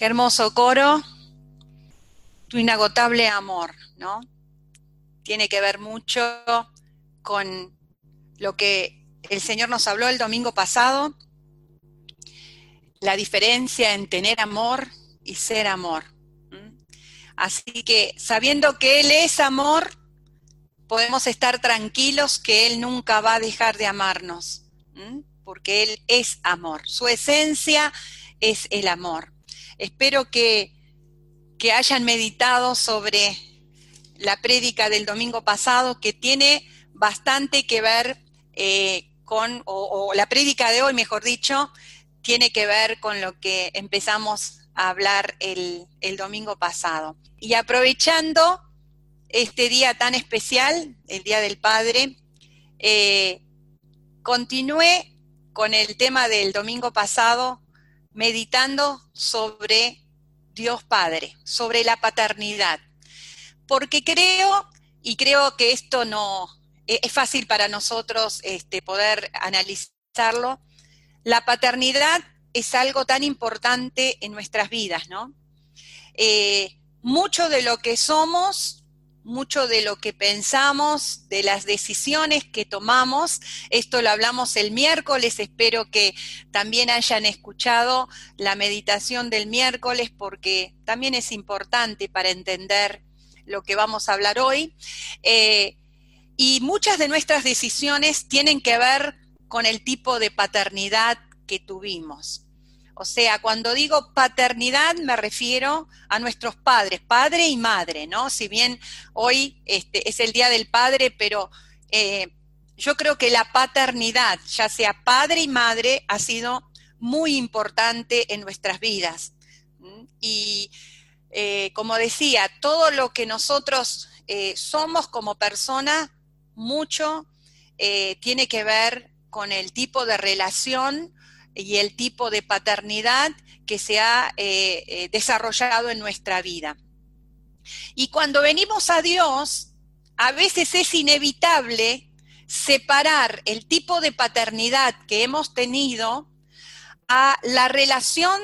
Qué hermoso coro, tu inagotable amor, ¿no? Tiene que ver mucho con lo que el Señor nos habló el domingo pasado, la diferencia en tener amor y ser amor. Así que sabiendo que Él es amor, podemos estar tranquilos que Él nunca va a dejar de amarnos, porque Él es amor. Su esencia es el amor. Espero que, hayan meditado sobre la prédica del domingo pasado, que tiene bastante que ver eh, con, o, la prédica de hoy, mejor dicho, tiene que ver con lo que empezamos a hablar el, domingo pasado. Y aprovechando este día tan especial, el Día del Padre, eh, continué con el tema del domingo pasado meditando sobre Dios Padre, sobre la paternidad. Porque creo, y creo que esto no e, es fácil para nosotros este, poder analizarlo, la paternidad es algo tan importante en nuestras vidas, ¿no? Eh, mucho de lo que somos mucho de lo que pensamos, de las decisiones que tomamos. Esto lo hablamos el miércoles, espero que también hayan escuchado la meditación del miércoles porque también es importante para entender lo que vamos a hablar hoy. Eh, y muchas de nuestras decisiones tienen que ver con el tipo de paternidad que tuvimos. O sea, cuando digo paternidad me refiero a nuestros padres, padre y madre, ¿no? Si bien hoy este, es el Día del Padre, pero eh, yo creo que la paternidad, ya sea padre y madre, ha sido muy importante en nuestras vidas. Y eh, como decía, todo lo que nosotros eh, somos como persona, mucho tiene que ver con el tipo de relación y el tipo de paternidad que se ha eh, eh, desarrollado en nuestra vida. Y cuando venimos a Dios, a veces es inevitable separar el tipo de paternidad que hemos tenido a la relación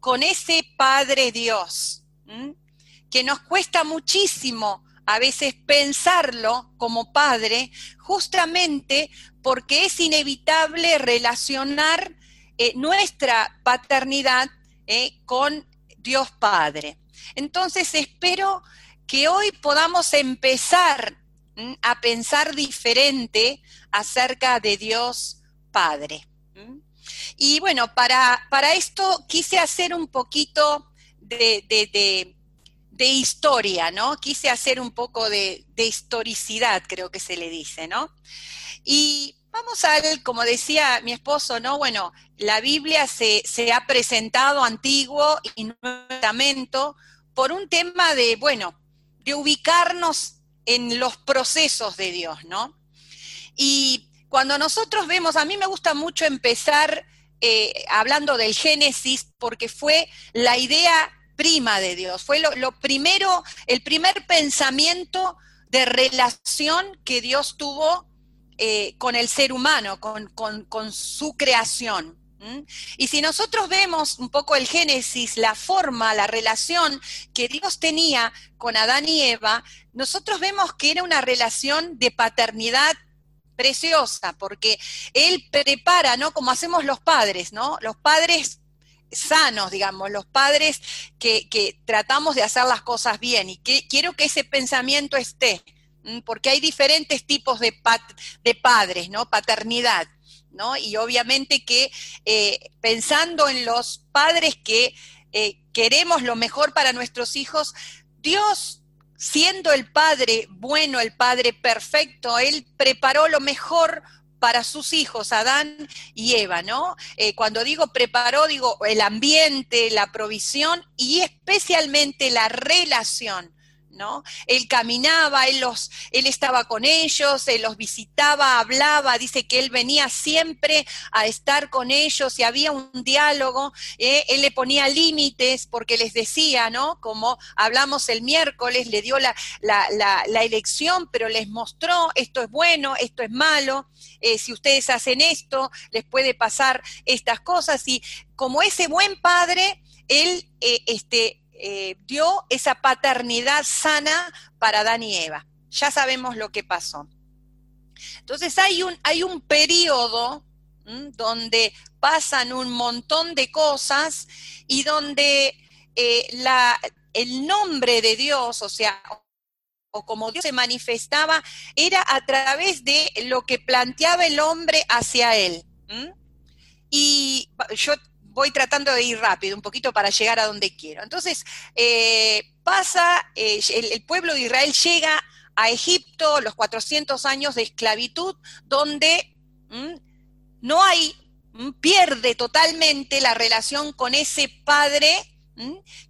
con ese Padre Dios, que nos cuesta muchísimo a veces pensarlo como padre, justamente porque es inevitable relacionar eh, nuestra paternidad eh, con Dios Padre. Entonces espero que hoy podamos empezar a pensar diferente acerca de Dios Padre. Y bueno, para, para, esto quise hacer un poquito de, de, historia, ¿no? Quise hacer un poco de, historicidad, creo que se le dice, ¿no? Y Vamos a ver, como decía mi esposo, ¿no? Bueno, la Biblia se, ha presentado antiguo y nuevo testamento por un tema de, bueno, de ubicarnos en los procesos de Dios, ¿no? Y cuando nosotros vemos, a mí me gusta mucho empezar eh, hablando del Génesis porque fue la idea prima de Dios, fue lo, lo primero, el primer pensamiento de relación que Dios tuvo eh, con el ser humano, con, su creación. Y si nosotros vemos un poco el Génesis, la forma, la relación que Dios tenía con Adán y Eva, nosotros vemos que era una relación de paternidad preciosa, porque Él prepara, ¿no? Como hacemos los padres, ¿no? Los padres sanos, digamos, los padres que, que tratamos de hacer las cosas bien y quiero que ese pensamiento esté porque hay diferentes tipos de, de padres, ¿no? Paternidad, ¿no? Y obviamente que eh, pensando en los padres que eh, queremos lo mejor para nuestros hijos, Dios, siendo el Padre bueno, el Padre perfecto, Él preparó lo mejor para sus hijos, Adán y Eva, ¿no? Eh, cuando digo preparó, digo el ambiente, la provisión y especialmente la relación ¿no? Él caminaba, él, los, él estaba con ellos, él los visitaba, hablaba, dice que él venía siempre a estar con ellos y había un diálogo, ¿eh? él le ponía límites porque les decía, ¿no? Como hablamos el miércoles, le dio la, elección, pero les mostró esto es bueno, esto es malo, eh, si ustedes hacen esto, les puede pasar estas cosas y como ese buen padre, Él eh, este, eh, dio esa paternidad sana para Adán y Eva. Ya sabemos lo que pasó. Entonces hay un, hay un periodo donde pasan un montón de cosas y donde eh, la, el nombre de Dios, o sea, o como Dios se manifestaba, era a través de lo que planteaba el hombre hacia él. Y yo voy tratando de ir rápido, un poquito para llegar a donde quiero. Entonces, eh, pasa, eh, el, pueblo de Israel llega a Egipto, los 400 años de esclavitud, donde no hay, pierde totalmente la relación con ese padre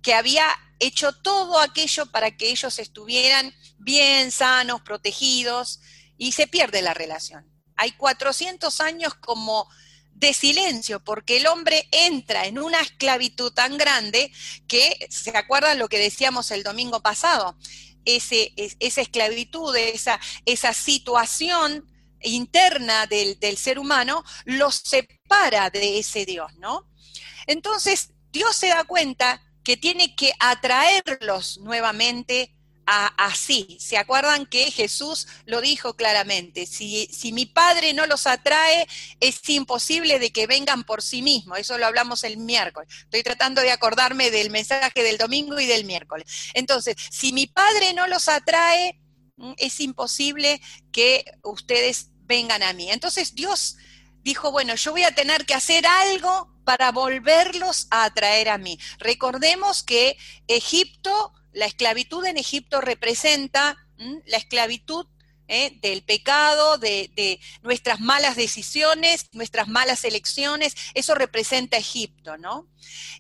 que había hecho todo aquello para que ellos estuvieran bien, sanos, protegidos, y se pierde la relación. Hay 400 años como de silencio, porque el hombre entra en una esclavitud tan grande que, ¿se acuerdan lo que decíamos el domingo pasado? Esa esclavitud, esa, situación interna del, del ser humano, los separa de ese Dios, ¿no? Entonces, Dios se da cuenta que tiene que atraerlos nuevamente así. ¿Se acuerdan que Jesús lo dijo claramente? Si, si, mi Padre no los atrae, es imposible de que vengan por sí mismos. Eso lo hablamos el miércoles. Estoy tratando de acordarme del mensaje del domingo y del miércoles. Entonces, si mi Padre no los atrae, mm, es imposible que ustedes vengan a mí. Entonces Dios dijo, bueno, yo voy a tener que hacer algo para volverlos a atraer a mí. Recordemos que Egipto la esclavitud en Egipto representa la esclavitud ¿eh? del pecado, de, nuestras malas decisiones, nuestras malas elecciones, eso representa Egipto, ¿no?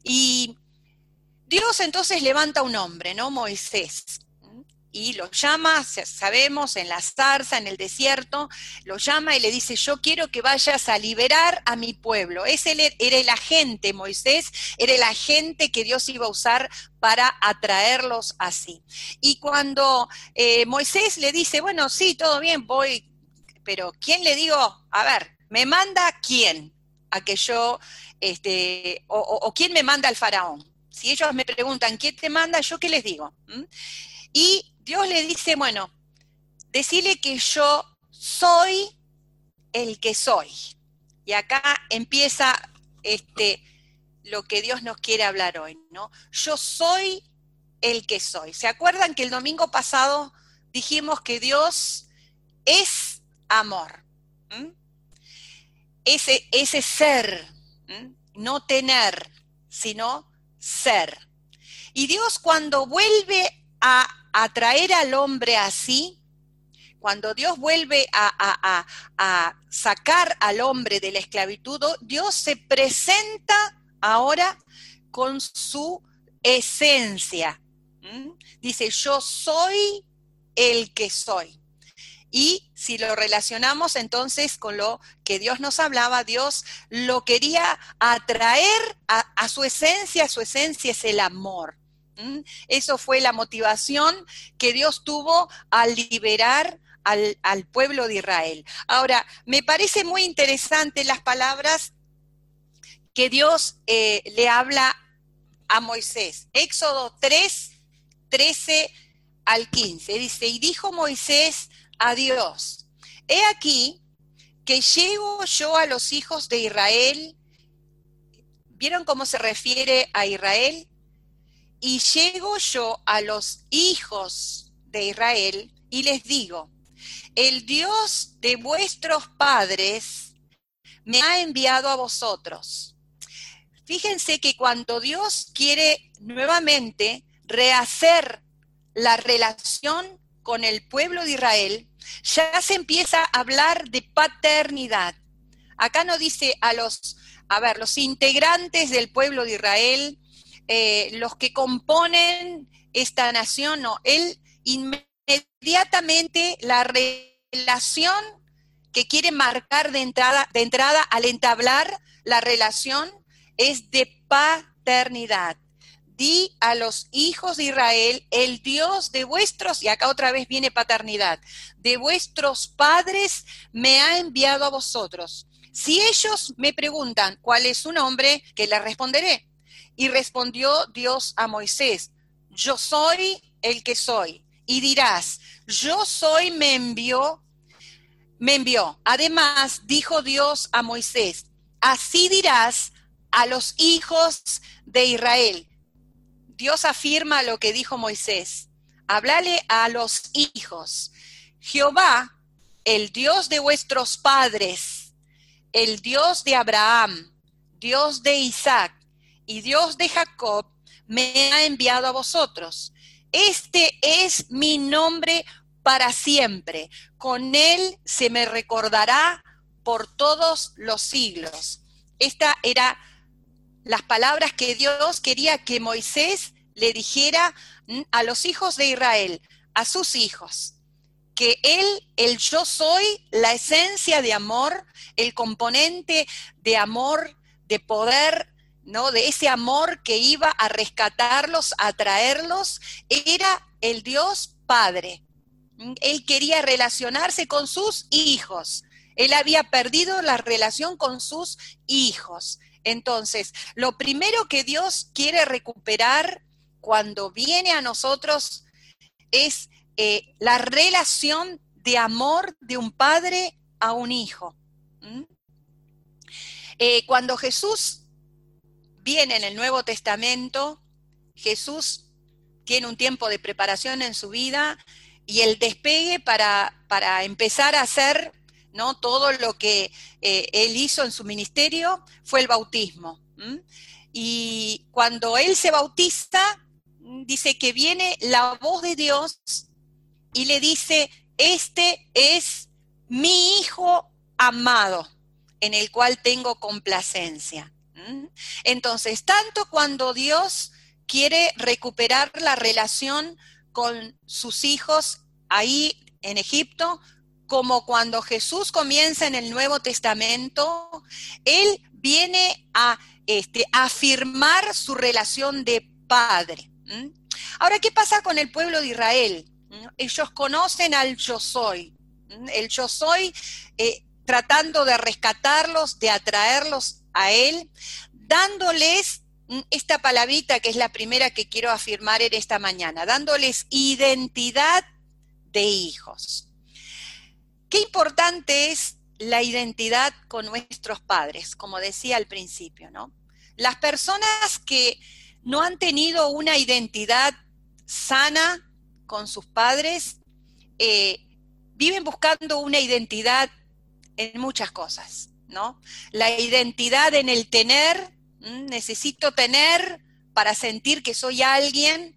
Y Dios entonces levanta un hombre, ¿no? Moisés y lo llama, sabemos, en la zarza, en el desierto, lo llama y le dice, yo quiero que vayas a liberar a mi pueblo. Ese era el agente, Moisés, era el agente que Dios iba a usar para atraerlos así. Y cuando eh, Moisés le dice, bueno, sí, todo bien, voy, pero ¿quién le digo? A ver, ¿me manda quién? A que yo, este, o, quién me manda al faraón. Si ellos me preguntan, ¿quién te manda? ¿Yo qué les digo? ¿Mm? Y Dios le dice, bueno, decirle que yo soy el que soy. Y acá empieza este, lo que Dios nos quiere hablar hoy, ¿no? Yo soy el que soy. ¿Se acuerdan que el domingo pasado dijimos que Dios es amor? Ese, ese ser, no tener, sino ser. Y Dios cuando vuelve a atraer al hombre así, cuando Dios vuelve a, sacar al hombre de la esclavitud, Dios se presenta ahora con su esencia. Dice, yo soy el que soy. Y si lo relacionamos entonces con lo que Dios nos hablaba, Dios lo quería atraer a su esencia, su esencia es el amor. Eso fue la motivación que Dios tuvo al liberar al, pueblo de Israel. Ahora, me parece muy interesante las palabras que Dios eh, le habla a Moisés. Éxodo 3, 13 al 15. Dice, y dijo Moisés a Dios, he aquí que llego yo a los hijos de Israel. ¿Vieron cómo se refiere a Israel? Y llego yo a los hijos de Israel y les digo, el Dios de vuestros padres me ha enviado a vosotros. Fíjense que cuando Dios quiere nuevamente rehacer la relación con el pueblo de Israel, ya se empieza a hablar de paternidad. Acá no dice a los, a ver, los integrantes del pueblo de Israel, eh, los que componen esta nación, no, él inmediatamente la relación que quiere marcar de entrada, de entrada al entablar la relación es de paternidad. Di a los hijos de Israel, el Dios de vuestros, y acá otra vez viene paternidad, de vuestros padres me ha enviado a vosotros. Si ellos me preguntan cuál es su nombre, que les responderé Y respondió Dios a Moisés, yo soy el que soy. Y dirás, yo soy, me envió, me envió. Además, dijo Dios a Moisés, así dirás a los hijos de Israel. Dios afirma lo que dijo Moisés. Háblale a los hijos. Jehová, el Dios de vuestros padres, el Dios de Abraham, Dios de Isaac y Dios de Jacob, me ha enviado a vosotros. Este es mi nombre para siempre. Con él se me recordará por todos los siglos. Esta era las palabras que Dios quería que Moisés le dijera a los hijos de Israel, a sus hijos, que él, el yo soy, la esencia de amor, el componente de amor, de poder, De ese amor que iba a rescatarlos, a traerlos, era el Dios Padre. Él quería relacionarse con sus hijos. Él había perdido la relación con sus hijos. Entonces, lo primero que Dios quiere recuperar cuando viene a nosotros es eh, la relación de amor de un padre a un hijo. Eh, cuando Jesús viene en el Nuevo Testamento, Jesús tiene un tiempo de preparación en su vida y el despegue para, para empezar a hacer ¿no? todo lo que eh, él hizo en su ministerio fue el bautismo. Y cuando él se bautiza, dice que viene la voz de Dios y le dice, este es mi hijo amado, en el cual tengo complacencia. Entonces, tanto cuando Dios quiere recuperar la relación con sus hijos ahí en Egipto, como cuando Jesús comienza en el Nuevo Testamento, Él viene a este, afirmar su relación de padre. Ahora, ¿qué pasa con el pueblo de Israel? Ellos conocen al yo soy. El yo soy eh, tratando de rescatarlos, de atraerlos a Él, dándoles esta palabrita que es la primera que quiero afirmar en esta mañana, dándoles identidad de hijos. Qué importante es la identidad con nuestros padres, como decía al principio, ¿no? Las personas que no han tenido una identidad sana con sus padres, eh, viven buscando una identidad en muchas cosas, ¿no? La identidad en el tener, necesito tener para sentir que soy alguien,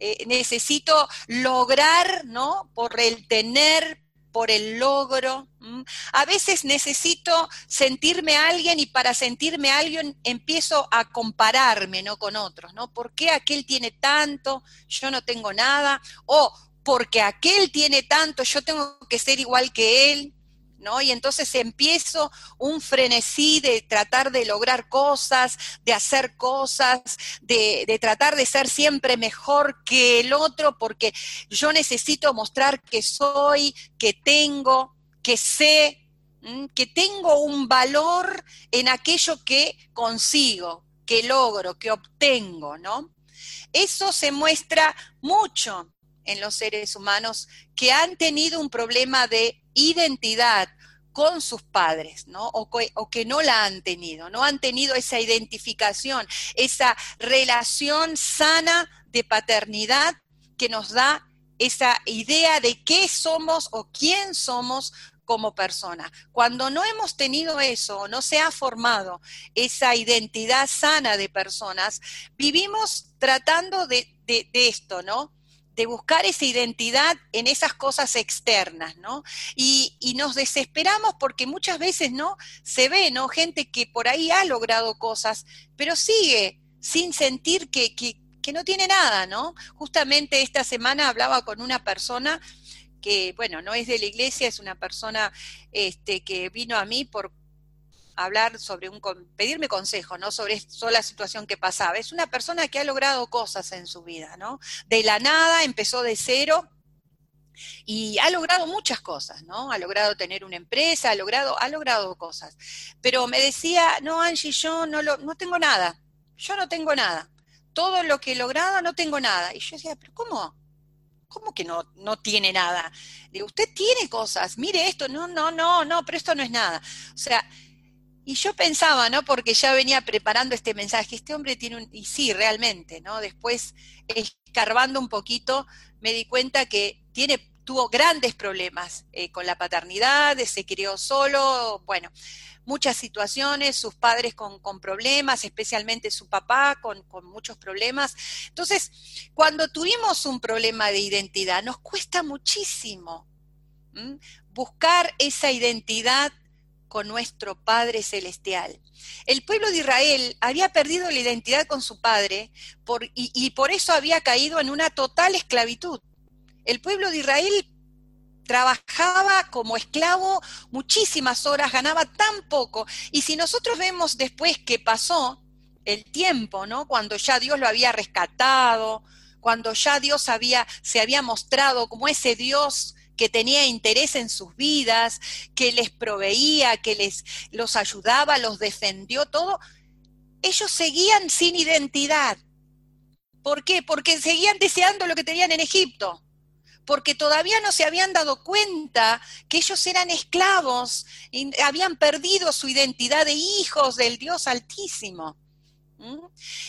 eh, necesito lograr, ¿no? Por el tener, por el logro. A veces necesito sentirme alguien y para sentirme alguien empiezo a compararme, ¿no? Con otros, ¿no? ¿Por qué aquel tiene tanto, yo no tengo nada? O porque aquel tiene tanto, yo tengo que ser igual que él. ¿No? Y entonces empiezo un frenesí de tratar de lograr cosas, de hacer cosas, de, tratar de ser siempre mejor que el otro, porque yo necesito mostrar que soy, que tengo, que sé, que tengo un valor en aquello que consigo, que logro, que obtengo, ¿no? Eso se muestra mucho en los seres humanos que han tenido un problema de identidad con sus padres, ¿no? O que, no la han tenido, no han tenido esa identificación, esa relación sana de paternidad que nos da esa idea de qué somos o quién somos como persona. Cuando no hemos tenido eso, no se ha formado esa identidad sana de personas, vivimos tratando de, de esto, ¿no? De buscar esa identidad en esas cosas externas, ¿no? Y, nos desesperamos porque muchas veces, ¿no? Se ve, ¿no? Gente que por ahí ha logrado cosas, pero sigue sin sentir que, que no tiene nada, ¿no? Justamente esta semana hablaba con una persona que, bueno, no es de la iglesia, es una persona este, que vino a mí por hablar sobre un, pedirme consejo, ¿no? Sobre, sobre la situación que pasaba. Es una persona que ha logrado cosas en su vida, ¿no? De la nada, empezó de cero, y ha logrado muchas cosas, ¿no? Ha logrado tener una empresa, ha logrado, ha logrado cosas. Pero me decía, no, Angie, yo no, lo, no tengo nada, yo no tengo nada. Todo lo que he logrado no tengo nada. Y yo decía, pero ¿cómo? ¿Cómo que no, no tiene nada? Digo, usted tiene cosas, mire esto, no, no, no, no, pero esto no es nada. O sea, y yo pensaba, ¿no? Porque ya venía preparando este mensaje, este hombre tiene un, y sí, realmente, ¿no? Después, escarbando un poquito, me di cuenta que tiene, tuvo grandes problemas eh, con la paternidad, se crió solo, bueno, muchas situaciones, sus padres con, problemas, especialmente su papá con, muchos problemas. Entonces, cuando tuvimos un problema de identidad, nos cuesta muchísimo buscar esa identidad con nuestro Padre Celestial. El pueblo de Israel había perdido la identidad con su Padre y, por eso había caído en una total esclavitud. El pueblo de Israel trabajaba como esclavo muchísimas horas, ganaba tan poco. Y si nosotros vemos después que pasó el tiempo, ¿no? Cuando ya Dios lo había rescatado, cuando ya Dios había, se había mostrado como ese Dios que tenía interés en sus vidas, que les proveía, que les los ayudaba, los defendió, todo, ellos seguían sin identidad. ¿Por qué? Porque seguían deseando lo que tenían en Egipto porque todavía no se habían dado cuenta que ellos eran esclavos, y habían perdido su identidad de hijos del Dios Altísimo.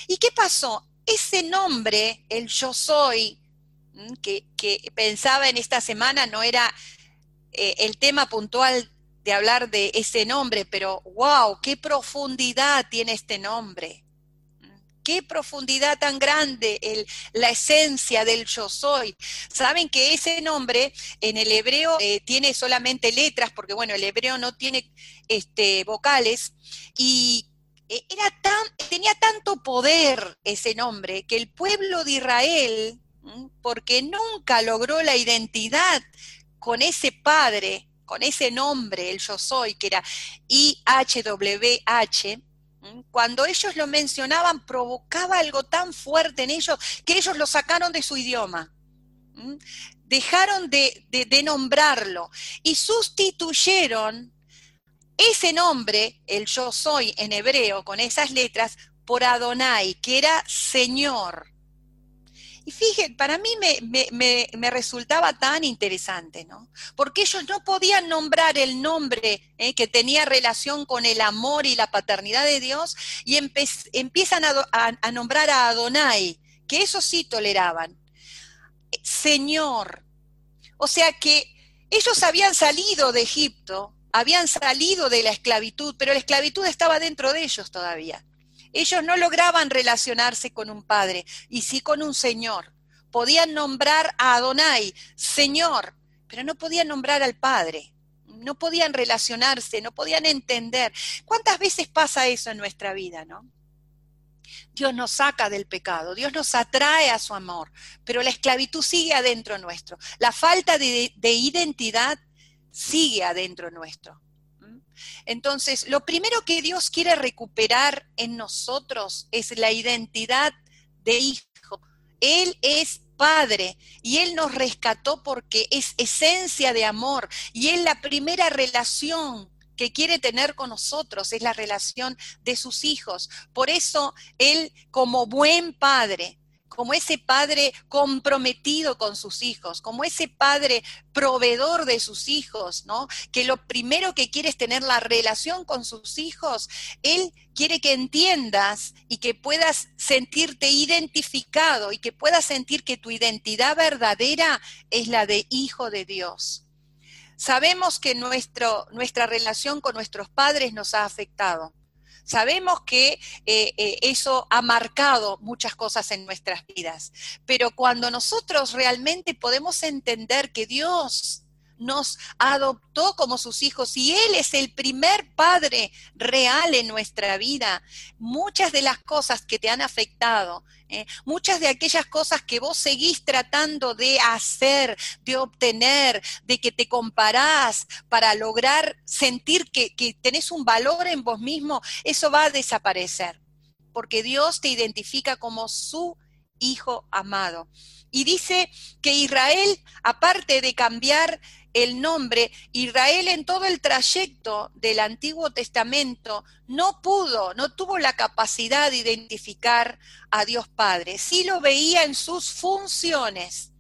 ¿Y qué pasó? Ese nombre, el yo soy, que, pensaba en esta semana, no era eh, el tema puntual de hablar de ese nombre, pero wow, qué profundidad tiene este nombre qué profundidad tan grande el, la esencia del yo soy. Saben que ese nombre en el hebreo eh, tiene solamente letras, porque bueno, el hebreo no tiene este, vocales, y eh, era tan, tenía tanto poder ese nombre que el pueblo de Israel, porque nunca logró la identidad con ese padre, con ese nombre, el yo soy, que era IHWH, cuando ellos lo mencionaban, provocaba algo tan fuerte en ellos que ellos lo sacaron de su idioma. Dejaron de, nombrarlo y sustituyeron ese nombre, el yo soy en hebreo, con esas letras, por Adonai, que era Señor. Y fíjense, para mí me, resultaba tan interesante, ¿no? Porque ellos no podían nombrar el nombre ¿eh? que tenía relación con el amor y la paternidad de Dios y empiezan a, nombrar a Adonai, que eso sí toleraban. Señor. O sea que ellos habían salido de Egipto, habían salido de la esclavitud, pero la esclavitud estaba dentro de ellos todavía. Ellos no lograban relacionarse con un padre, y sí con un señor. Podían nombrar a Adonai, señor, pero no podían nombrar al padre. No podían relacionarse, no podían entender. ¿Cuántas veces pasa eso en nuestra vida, no? Dios nos saca del pecado, Dios nos atrae a su amor, pero la esclavitud sigue adentro nuestro. La falta de, de identidad sigue adentro nuestro. Entonces, lo primero que Dios quiere recuperar en nosotros es la identidad de hijo. Él es Padre y Él nos rescató porque es esencia de amor y es la primera relación que quiere tener con nosotros, es la relación de sus hijos. Por eso Él, como buen Padre, como ese padre comprometido con sus hijos, como ese padre proveedor de sus hijos, ¿no? Que lo primero que quiere es tener la relación con sus hijos. Él quiere que entiendas y que puedas sentirte identificado y que puedas sentir que tu identidad verdadera es la de hijo de Dios. Sabemos que nuestro, nuestra relación con nuestros padres nos ha afectado Sabemos que eh, eh, eso ha marcado muchas cosas en nuestras vidas, pero cuando nosotros realmente podemos entender que Dios nos adoptó como sus hijos y Él es el primer padre real en nuestra vida. Muchas de las cosas que te han afectado, ¿eh? muchas de aquellas cosas que vos seguís tratando de hacer, de obtener, de que te comparás para lograr sentir que, que tenés un valor en vos mismo, eso va a desaparecer, porque Dios te identifica como su Hijo amado. Y dice que Israel, aparte de cambiar el nombre, Israel en todo el trayecto del Antiguo Testamento no pudo, no tuvo la capacidad de identificar a Dios Padre. Sí lo veía en sus funciones.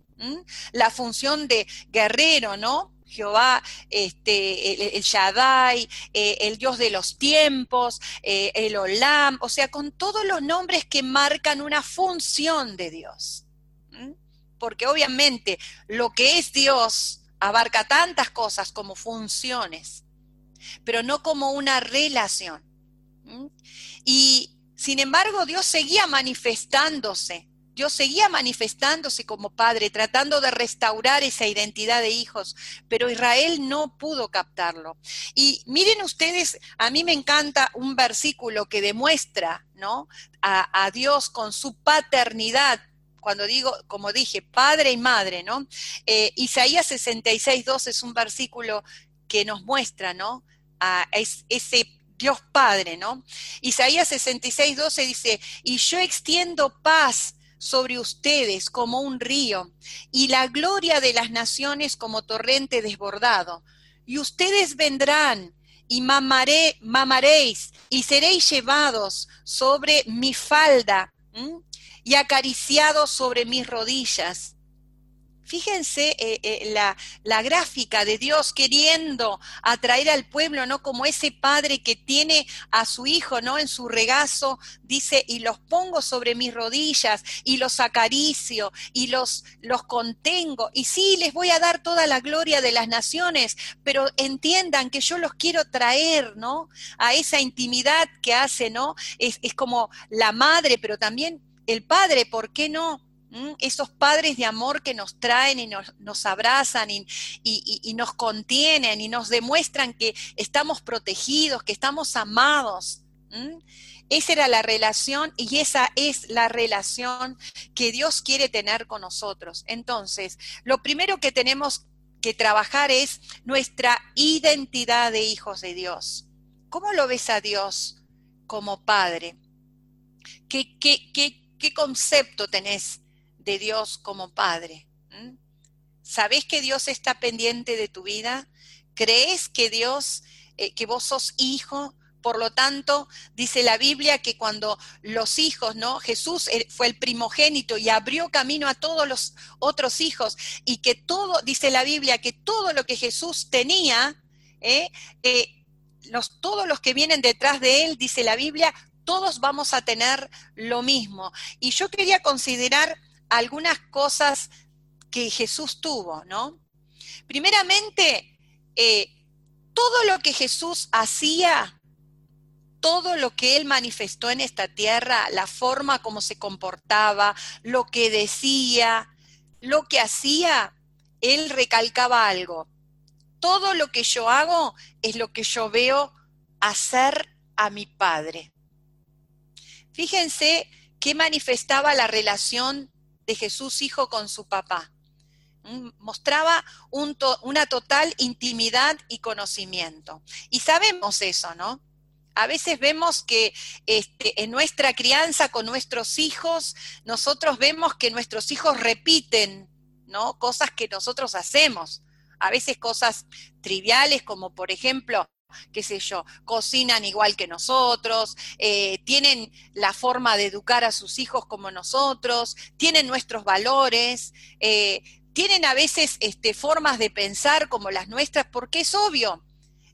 La función de guerrero, ¿no? Jehová, este, el, Shaddai, eh, el Dios de los tiempos, eh, el Olam, o sea, con todos los nombres que marcan una función de Dios. Porque obviamente lo que es Dios abarca tantas cosas como funciones, pero no como una relación. Y sin embargo, Dios seguía manifestándose Dios seguía manifestándose como padre, tratando de restaurar esa identidad de hijos, pero Israel no pudo captarlo. Y miren ustedes, a mí me encanta un versículo que demuestra, ¿no? A, Dios con su paternidad cuando digo, como dije, padre y madre, ¿no? Eh, Isaías 66, 2 es un versículo que nos muestra, ¿no? A ese Dios Padre, ¿no? Isaías 66, 12 dice, y yo extiendo paz sobre ustedes como un río, y la gloria de las naciones como torrente desbordado. Y ustedes vendrán y mamaré, mamaréis y seréis llevados sobre mi falda y acariciados sobre mis rodillas Fíjense eh, eh, la, la, gráfica de Dios queriendo atraer al pueblo, ¿no? Como ese padre que tiene a su hijo, ¿no? En su regazo, dice, y los pongo sobre mis rodillas, y los acaricio, y los, los contengo. Y sí, les voy a dar toda la gloria de las naciones, pero entiendan que yo los quiero traer, ¿no? A esa intimidad que hace, ¿no? Es, es como la madre, pero también el padre, ¿por qué no? esos padres de amor que nos traen y nos, abrazan y, nos contienen y nos demuestran que estamos protegidos, que estamos amados. Esa era la relación y esa es la relación que Dios quiere tener con nosotros. Entonces, lo primero que tenemos que trabajar es nuestra identidad de hijos de Dios. ¿Cómo lo ves a Dios como Padre? ¿Qué, qué, qué concepto tenés de Dios como Padre? ¿Sabés que Dios está pendiente de tu vida? ¿Crees que Dios, eh, que vos sos hijo? Por lo tanto, dice la Biblia que cuando los hijos, ¿no? Jesús eh, fue el primogénito y abrió camino a todos los otros hijos y que todo, dice la Biblia, que todo lo que Jesús tenía, ¿eh? todos los que vienen detrás de él, dice la Biblia, todos vamos a tener lo mismo. Y yo quería considerar algunas cosas que Jesús tuvo, ¿no? Primeramente, eh, todo lo que Jesús hacía, todo lo que él manifestó en esta tierra, la forma como se comportaba, lo que decía, lo que hacía, él recalcaba algo. Todo lo que yo hago es lo que yo veo hacer a mi Padre. Fíjense que manifestaba la relación de Jesús Hijo con su papá. Mm, mostraba una total intimidad y conocimiento. Y sabemos eso, ¿no? A veces vemos que este, en nuestra crianza con nuestros hijos, nosotros vemos que nuestros hijos repiten, ¿no? Cosas que nosotros hacemos. A veces cosas triviales como, por ejemplo, qué sé yo, cocinan igual que nosotros, eh, tienen la forma de educar a sus hijos como nosotros, tienen nuestros valores, eh, tienen a veces este, formas de pensar como las nuestras, porque es obvio,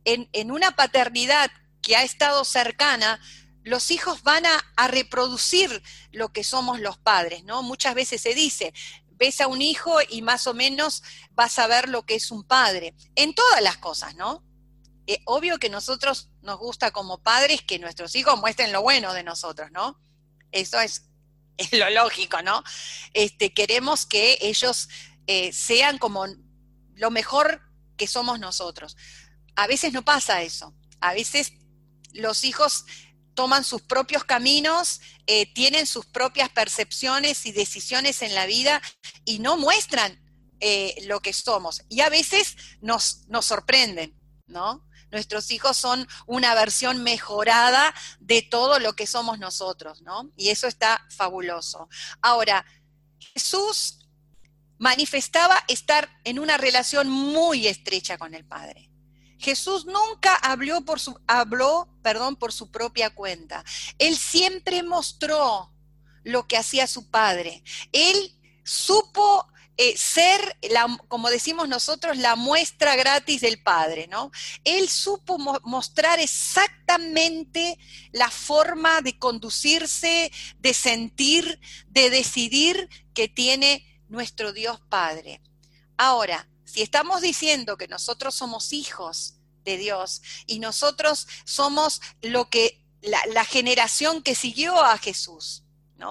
en, una paternidad que ha estado cercana, los hijos van a, a, reproducir lo que somos los padres, ¿no? Muchas veces se dice, ves a un hijo y más o menos vas a ver lo que es un padre, en todas las cosas, ¿no? Eh, obvio que nosotros nos gusta como padres que nuestros hijos muestren lo bueno de nosotros, ¿no? Eso es, lo lógico, ¿no? Este, queremos que ellos eh, sean como lo mejor que somos nosotros. A veces no pasa eso. A veces los hijos toman sus propios caminos, eh, tienen sus propias percepciones y decisiones en la vida y no muestran lo que somos. Y a veces nos, nos sorprenden, ¿no? Nuestros hijos son una versión mejorada de todo lo que somos nosotros, ¿no? Y eso está fabuloso. Ahora, Jesús manifestaba estar en una relación muy estrecha con el Padre. Jesús nunca habló por su, habló, perdón, por su propia cuenta. Él siempre mostró lo que hacía su Padre. Él supo eh, ser, la, como decimos nosotros, la muestra gratis del Padre, ¿no? Él supo mostrar exactamente la forma de conducirse, de sentir, de decidir que tiene nuestro Dios Padre. Ahora, si estamos diciendo que nosotros somos hijos de Dios y nosotros somos lo que la generación que siguió a Jesús,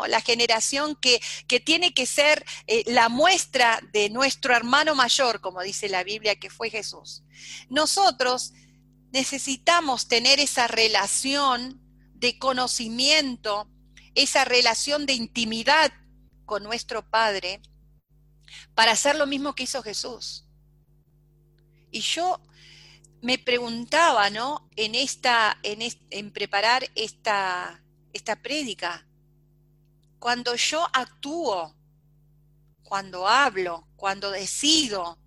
la generación que, tiene que ser eh, la muestra de nuestro hermano mayor, como dice la Biblia, que fue Jesús. Nosotros necesitamos tener esa relación de conocimiento, esa relación de intimidad con nuestro Padre, para hacer lo mismo que hizo Jesús. Y yo me preguntaba, ¿no? En esta, en, en preparar esta, esta prédica, cuando yo actúo, cuando hablo, cuando decido,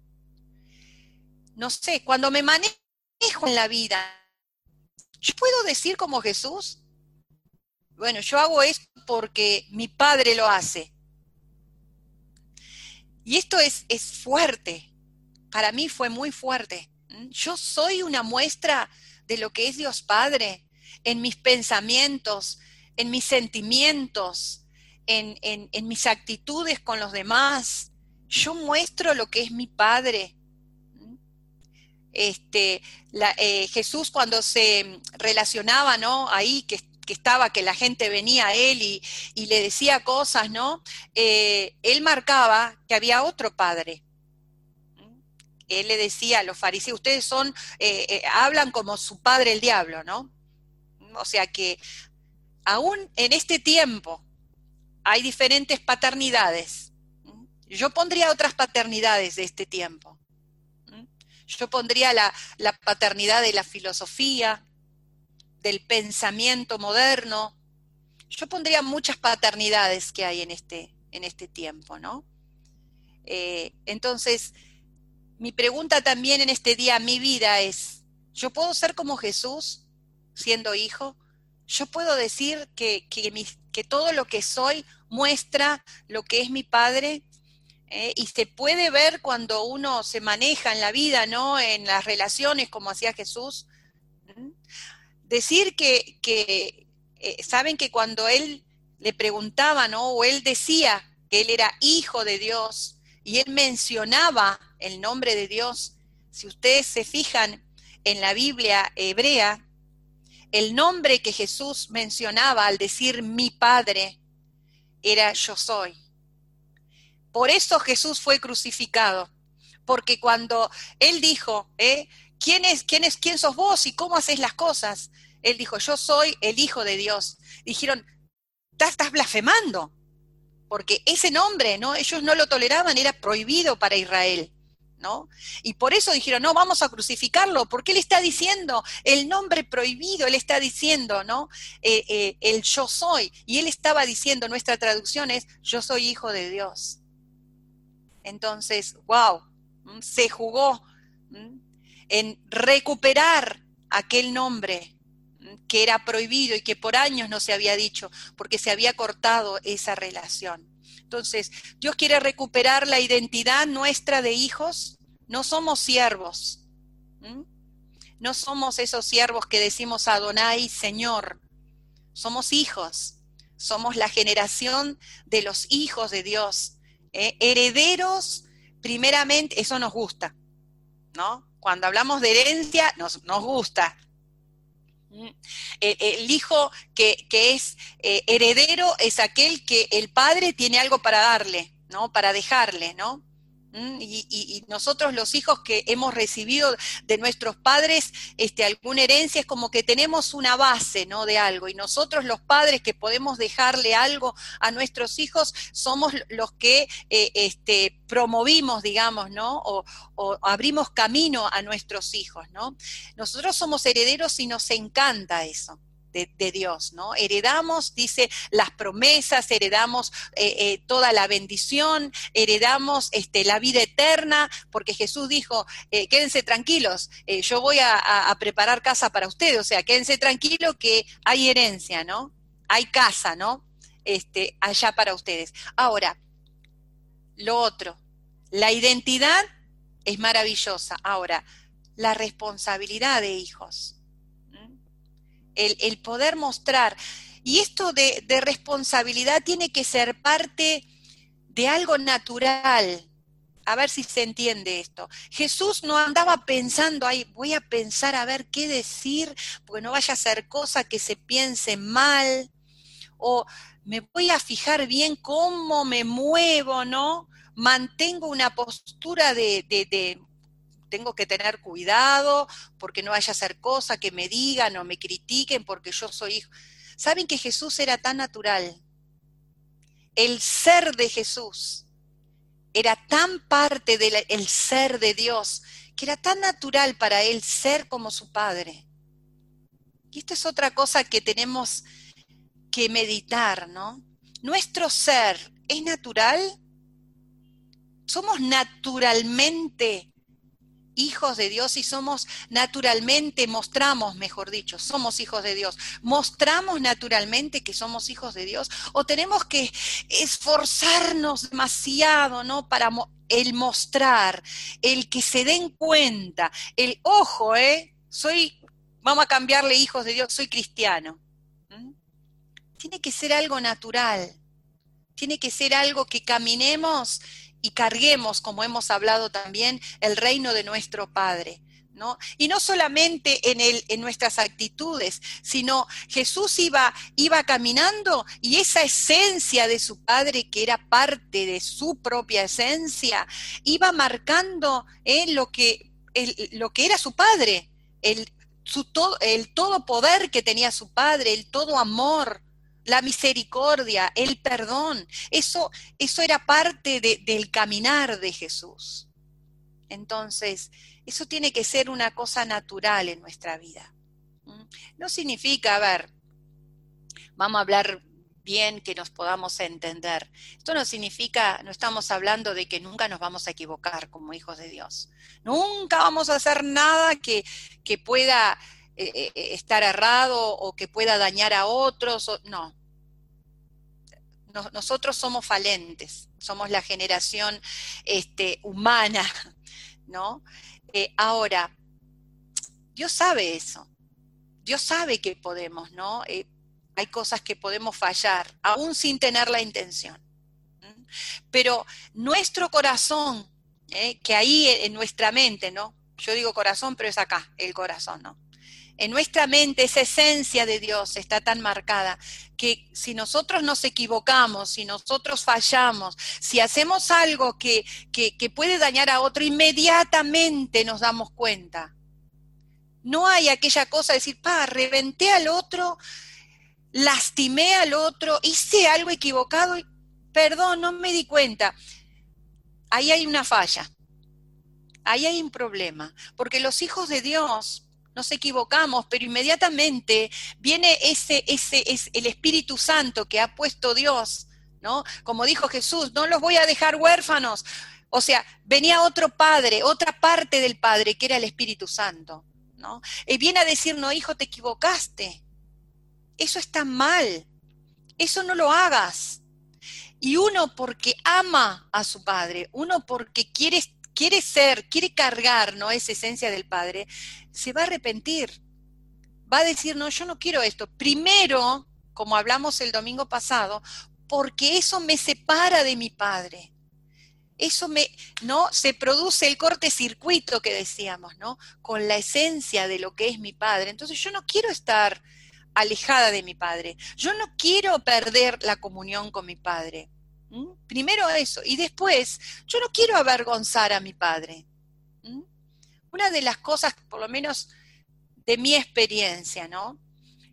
no sé, cuando me manejo en la vida, ¿yo puedo decir como Jesús? Bueno, yo hago esto porque mi padre lo hace. Y esto es, es fuerte. Para mí fue muy fuerte. Yo soy una muestra de lo que es Dios Padre en mis pensamientos, en mis sentimientos, en, mis actitudes con los demás. Yo muestro lo que es mi Padre. Este, eh, Jesús cuando se relacionaba, ¿no? Ahí que, estaba, que la gente venía a él y, le decía cosas, ¿no? Eh, él marcaba que había otro Padre. Él le decía a los fariseos, ustedes son, eh, hablan como su padre el diablo, ¿no? O sea que aún en este tiempo, hay diferentes paternidades. Yo pondría otras paternidades de este tiempo. Yo pondría la, paternidad de la filosofía, del pensamiento moderno. Yo pondría muchas paternidades que hay en este, en este tiempo, ¿no? Eh, entonces, mi pregunta también en este día, mi vida es, ¿yo puedo ser como Jesús siendo hijo? ¿Yo puedo decir que, que, mis, que todo lo que soy muestra lo que es mi Padre. Eh, y se puede ver cuando uno se maneja en la vida, ¿no? En las relaciones, como hacía Jesús. Decir que, que eh, saben que cuando él le preguntaba, ¿no? O él decía que él era hijo de Dios y él mencionaba el nombre de Dios, si ustedes se fijan en la Biblia hebrea, el nombre que Jesús mencionaba al decir mi Padre era yo soy. Por eso Jesús fue crucificado, porque cuando él dijo, ¿eh? ¿quién, es, quién, es, ¿quién sos vos y cómo haces las cosas? Él dijo, yo soy el Hijo de Dios. Dijeron, estás blasfemando, porque ese nombre, ¿no? Ellos no lo toleraban, era prohibido para Israel. Y por eso dijeron, no, vamos a crucificarlo, porque él está diciendo el nombre prohibido, él está diciendo, ¿no? Eh, eh, el yo soy, y él estaba diciendo, nuestra traducción es, yo soy hijo de Dios. Entonces, wow, se jugó en recuperar aquel nombre que era prohibido y que por años no se había dicho, porque se había cortado esa relación. Entonces, Dios quiere recuperar la identidad nuestra de hijos. No somos siervos. No somos esos siervos que decimos Adonai, Señor. Somos hijos. Somos la generación de los hijos de Dios. ¿eh? Herederos, primeramente, eso nos gusta. ¿no? Cuando hablamos de herencia, nos, nos gusta. El, hijo que, es eh, heredero es aquel que el padre tiene algo para darle, ¿no? Para dejarle, ¿no? Y, nosotros los hijos que hemos recibido de nuestros padres este, alguna herencia es como que tenemos una base ¿no? de algo y nosotros los padres que podemos dejarle algo a nuestros hijos somos los que eh, este, promovimos, digamos, ¿no? O, o, abrimos camino a nuestros hijos, ¿no? Nosotros somos herederos y nos encanta eso de, Dios, ¿no? Heredamos, dice, las promesas, heredamos eh, eh, toda la bendición, heredamos este, la vida eterna, porque Jesús dijo, eh, quédense tranquilos, yo voy a, preparar casa para ustedes, o sea, quédense tranquilos que hay herencia, ¿no? Hay casa, ¿no? Este, allá para ustedes. Ahora, lo otro, la identidad es maravillosa. Ahora, la responsabilidad de hijos el, poder mostrar. Y esto de, responsabilidad tiene que ser parte de algo natural. A ver si se entiende esto. Jesús no andaba pensando ahí, voy a pensar a ver qué decir, porque no vaya a ser cosa que se piense mal, o me voy a fijar bien cómo me muevo, ¿no? Mantengo una postura de, de, de tengo que tener cuidado porque no vaya a ser cosa que me digan o me critiquen porque yo soy hijo. ¿Saben que Jesús era tan natural? El ser de Jesús era tan parte del ser de Dios que era tan natural para él ser como su Padre. Y esto es otra cosa que tenemos que meditar, ¿no? Nuestro ser es natural. Somos naturalmente hijos de Dios y somos naturalmente, mostramos, mejor dicho, somos hijos de Dios, mostramos naturalmente que somos hijos de Dios o tenemos que esforzarnos demasiado, ¿no? Para el mostrar, el que se den cuenta, el ojo, ¿eh? Soy, vamos a cambiarle hijos de Dios, soy cristiano. Tiene que ser algo natural, tiene que ser algo que caminemos y carguemos, como hemos hablado también, el reino de nuestro Padre. ¿No? Y no solamente en, el, en nuestras actitudes, sino Jesús iba, iba caminando y esa esencia de su Padre, que era parte de su propia esencia, iba marcando ¿eh? lo, que, lo que era su Padre, el, su, todo, el todo poder que tenía su Padre, el todo amor, la misericordia, el perdón, eso, eso era parte del caminar de Jesús. Entonces, eso tiene que ser una cosa natural en nuestra vida. ¿Mm? No significa, a ver, vamos a hablar bien, que nos podamos entender. Esto no significa, no estamos hablando de que nunca nos vamos a equivocar como hijos de Dios. Nunca vamos a hacer nada que, que pueda eh, eh, estar errado o que pueda dañar a otros. no. Nosotros somos falentes, somos la generación este, humana, ¿no? ahora, Dios sabe eso. Dios sabe que podemos, ¿no? hay cosas que podemos fallar, aún sin tener la intención. Pero nuestro corazón, que ahí en nuestra mente, ¿no? Yo digo corazón, pero es acá, el corazón, ¿no? En nuestra mente esa esencia de Dios está tan marcada que si nosotros nos equivocamos, si nosotros fallamos, si hacemos algo que, puede dañar a otro, inmediatamente nos damos cuenta. No hay aquella cosa de decir, pa, reventé al otro, lastimé al otro, hice algo equivocado, y, perdón, no me di cuenta. Ahí hay una falla, ahí hay un problema, porque los hijos de Dios nos equivocamos, pero inmediatamente viene ese, ese, es el Espíritu Santo que ha puesto Dios, ¿no? Como dijo Jesús, no los voy a dejar huérfanos. O sea, venía otro padre, otra parte del padre, que era el Espíritu Santo, ¿no? Y viene a decir, no, hijo, te equivocaste. Eso está mal. Eso no lo hagas. Y uno porque ama a su padre, uno porque quiere quiere ser, quiere cargar, ¿no? Esa esencia del Padre, se va a arrepentir. Va a decir, no, yo no quiero esto. Primero, como hablamos el domingo pasado, porque eso me separa de mi Padre. Eso me, ¿no? Se produce el cortecircuito que decíamos, ¿no? Con la esencia de lo que es mi Padre. Entonces yo no quiero estar alejada de mi Padre. Yo no quiero perder la comunión con mi Padre. Primero eso. Y después, yo no quiero avergonzar a mi padre. Una de las cosas, por lo menos de mi experiencia, ¿no?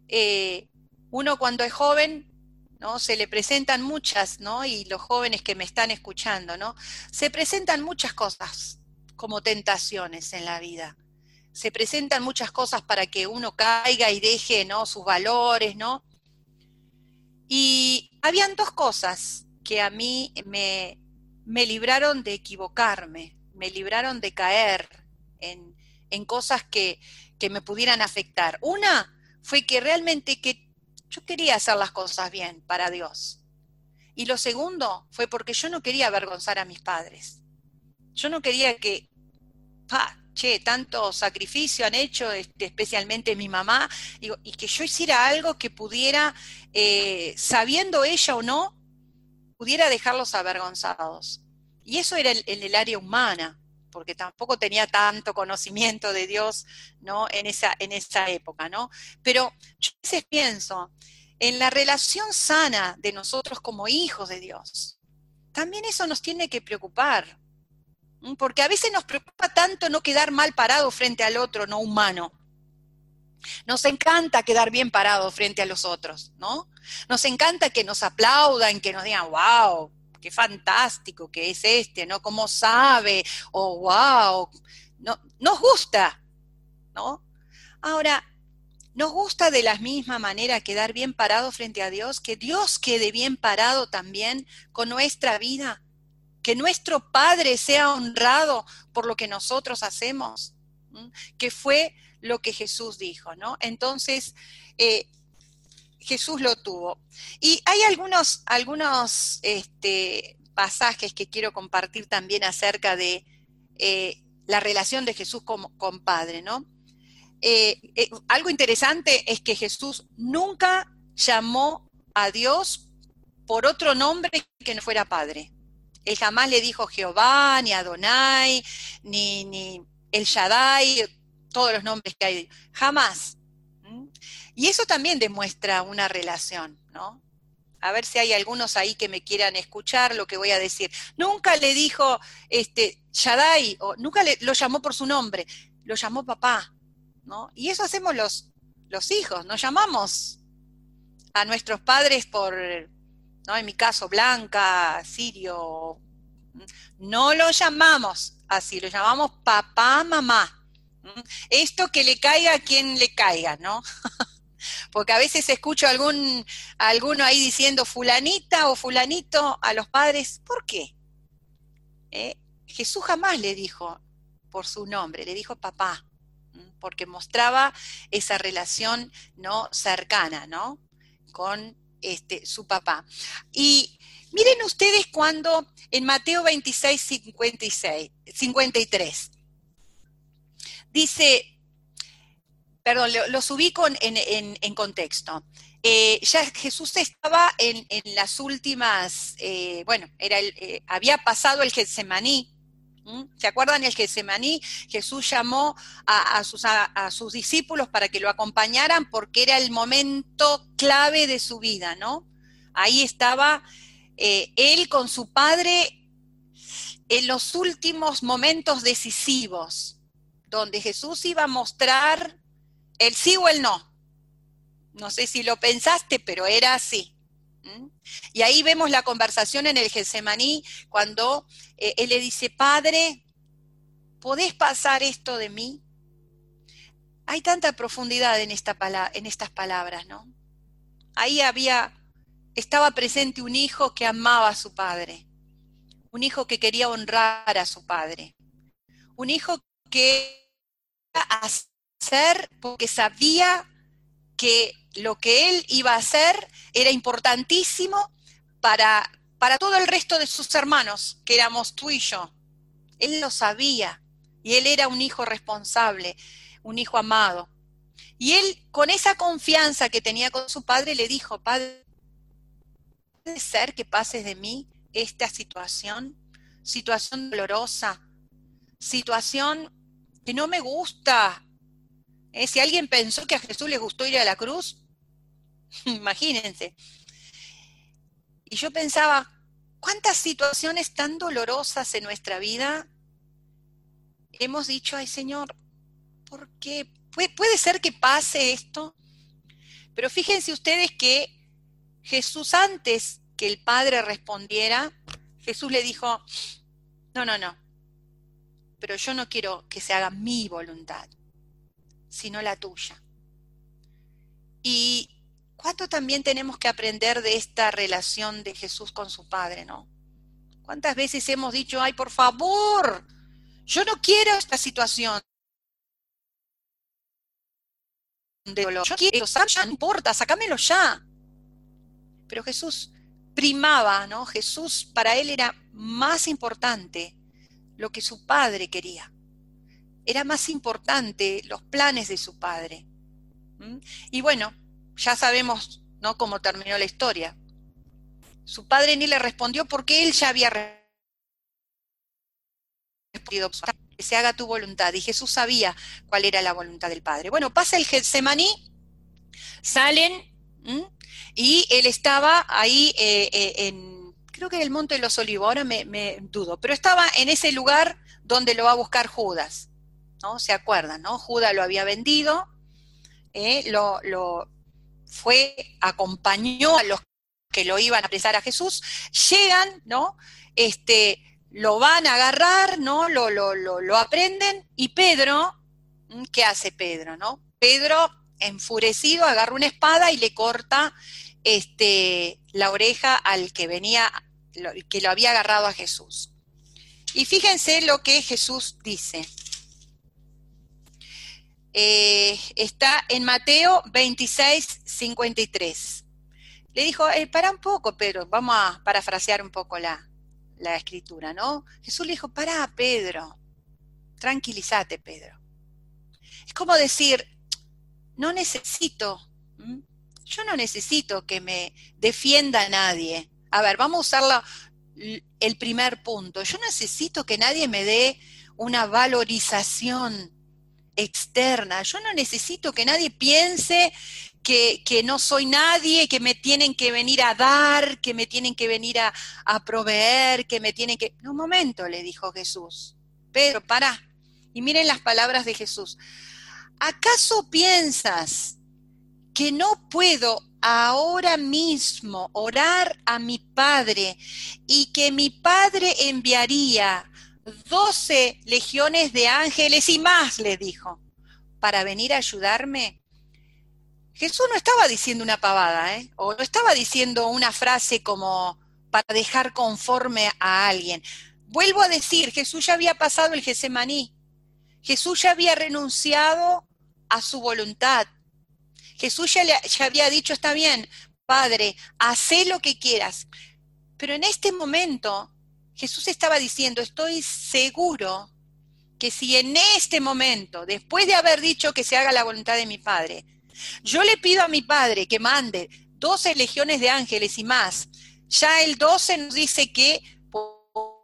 Eh, uno cuando es joven, ¿no? Se le presentan muchas, ¿no? Y los jóvenes que me están escuchando, ¿no? Se presentan muchas cosas como tentaciones en la vida. Se presentan muchas cosas para que uno caiga y deje, ¿no? Sus valores, ¿no? Y habían dos cosas que a mí me, me libraron de equivocarme, me libraron de caer en, en cosas que, que me pudieran afectar. Una fue que realmente que yo quería hacer las cosas bien para Dios. Y lo segundo fue porque yo no quería avergonzar a mis padres. Yo no quería que, pa, che, tanto sacrificio han hecho, este, especialmente mi mamá, y que yo hiciera algo que pudiera, eh, sabiendo ella o no, pudiera dejarlos avergonzados. Y eso era en el área humana porque tampoco tenía tanto conocimiento de Dios, ¿no? En esa, en esa época, ¿no? Pero yo a veces pienso en la relación sana de nosotros como hijos de Dios. También eso nos tiene que preocupar, porque a veces nos preocupa tanto no quedar mal parado frente al otro no humano. Nos encanta quedar bien parado frente a los otros, ¿no? Nos encanta que nos aplaudan, que nos digan, wow, qué fantástico que es este, ¿no? ¿Cómo sabe? O wow, no, nos gusta, ¿no? Ahora, nos gusta de la misma manera quedar bien parado frente a Dios, que Dios quede bien parado también con nuestra vida, que nuestro Padre sea honrado por lo que nosotros hacemos, que fue lo que Jesús dijo, ¿no? Entonces, eh, Jesús lo tuvo. Y hay algunos, algunos este, pasajes que quiero compartir también acerca de eh, la relación de Jesús con, Padre, ¿no? Eh, algo interesante es que Jesús nunca llamó a Dios por otro nombre que no fuera Padre. Él jamás le dijo Jehová, ni Adonai, ni, ni El Shaddai, todos los nombres que hay. Jamás. Y eso también demuestra una relación, ¿no? A ver si hay algunos ahí que me quieran escuchar lo que voy a decir. Nunca le dijo este Shaddai, o nunca le, lo llamó por su nombre, lo llamó papá, ¿no? Y eso hacemos los, los hijos, nos llamamos a nuestros padres por, ¿no? En mi caso, Blanca, Sirio, no lo llamamos así, lo llamamos papá, mamá. Esto que le caiga a quien le caiga, ¿no? Porque a veces escucho algún, alguno ahí diciendo fulanita o fulanito a los padres, ¿por qué? ¿Eh? Jesús jamás le dijo por su nombre, le dijo papá, porque mostraba esa relación no cercana, ¿no? Con este, su papá. Y miren ustedes cuando en Mateo 26, 56, 53 dice, perdón, los ubico en, contexto. Eh, ya Jesús estaba en, las últimas, eh, bueno, era el, eh, había pasado el Getsemaní. ¿Se acuerdan el Getsemaní? Jesús llamó a, sus, a, sus, discípulos para que lo acompañaran porque era el momento clave de su vida, ¿no? Ahí estaba él con su padre en los últimos momentos decisivos, donde Jesús iba a mostrar el sí o el no. No sé si lo pensaste, pero era así. Y ahí vemos la conversación en el Getsemaní cuando eh, él le dice, Padre, ¿podés pasar esto de mí? Hay tanta profundidad en, esta en estas palabras, ¿no? Ahí había, estaba presente un hijo que amaba a su padre, un hijo que quería honrar a su padre, un hijo que hacer porque sabía que lo que él iba a hacer era importantísimo para, para todo el resto de sus hermanos, que éramos tú y yo. Él lo sabía y él era un hijo responsable, un hijo amado. Y él, con esa confianza que tenía con su padre, le dijo, Padre, ¿puede ser que pases de mí esta situación? Situación dolorosa, situación no me gusta, ¿Eh? Si alguien pensó que a Jesús le gustó ir a la cruz, imagínense. Y yo pensaba, ¿Cuántas situaciones tan dolorosas en nuestra vida hemos dicho, ay Señor, ¿por qué? ¿Puede, ser que pase esto? Pero fíjense ustedes que Jesús antes que el Padre respondiera, Jesús le dijo, no, no, no, pero yo no quiero que se haga mi voluntad, sino la tuya. Y cuánto también tenemos que aprender de esta relación de Jesús con su Padre, ¿no? ¿Cuántas veces hemos dicho, ay, por favor, yo no quiero esta situación de dolor. Yo quiero, ya no importa, sacámelo ya. Pero Jesús primaba, ¿no? Jesús para él era más importante lo que su padre quería. Era más importante los planes de su padre. Y bueno, ya sabemos, ¿no? Cómo terminó la historia. Su padre ni le respondió porque él ya había que se haga tu voluntad. Y Jesús sabía cuál era la voluntad del Padre. Bueno, pasa el Getsemaní, salen, y él estaba ahí eh, eh, en, creo que en el Monte de los Olivos, ahora me, dudo, pero estaba en ese lugar donde lo va a buscar Judas, ¿no? ¿Se acuerdan, no? Judas lo había vendido, eh, lo, lo fue, acompañó a los que lo iban a apresar a Jesús, llegan, ¿no? Este, lo van a agarrar, ¿no? Lo, lo, lo, lo aprenden y Pedro, ¿qué hace Pedro, no? Pedro, enfurecido, agarra una espada y le corta este, la oreja al que venía, que lo había agarrado a Jesús. Y fíjense lo que Jesús dice. Eh, está en Mateo 26, 53. Le dijo, eh, para un poco, Pedro, vamos a parafrasear un poco la, la escritura, ¿no? Jesús le dijo, para, Pedro, tranquilízate, Pedro. Es como decir, no necesito, yo no necesito que me defienda nadie. A ver, vamos a usar el primer punto. Yo necesito que nadie me dé una valorización externa. Yo no necesito que nadie piense que, no soy nadie, que me tienen que venir a dar, que me tienen que venir a, proveer, que me tienen que... un momento, le dijo Jesús. Pedro, para. Y miren las palabras de Jesús. ¿Acaso piensas que no puedo ahora mismo orar a mi Padre y que mi Padre enviaría doce legiones de ángeles y más, le dijo, para venir a ayudarme? Jesús no estaba diciendo una pavada, ¿eh? o no estaba diciendo una frase como para dejar conforme a alguien. Vuelvo a decir, Jesús ya había pasado el Gesemaní. Jesús ya había renunciado a su voluntad. Jesús ya, ya había dicho, está bien, Padre, haz lo que quieras. Pero en este momento, Jesús estaba diciendo, estoy seguro que si en este momento, después de haber dicho que se haga la voluntad de mi Padre, yo le pido a mi padre que mande 12 legiones de ángeles y más. Ya el 12 nos dice que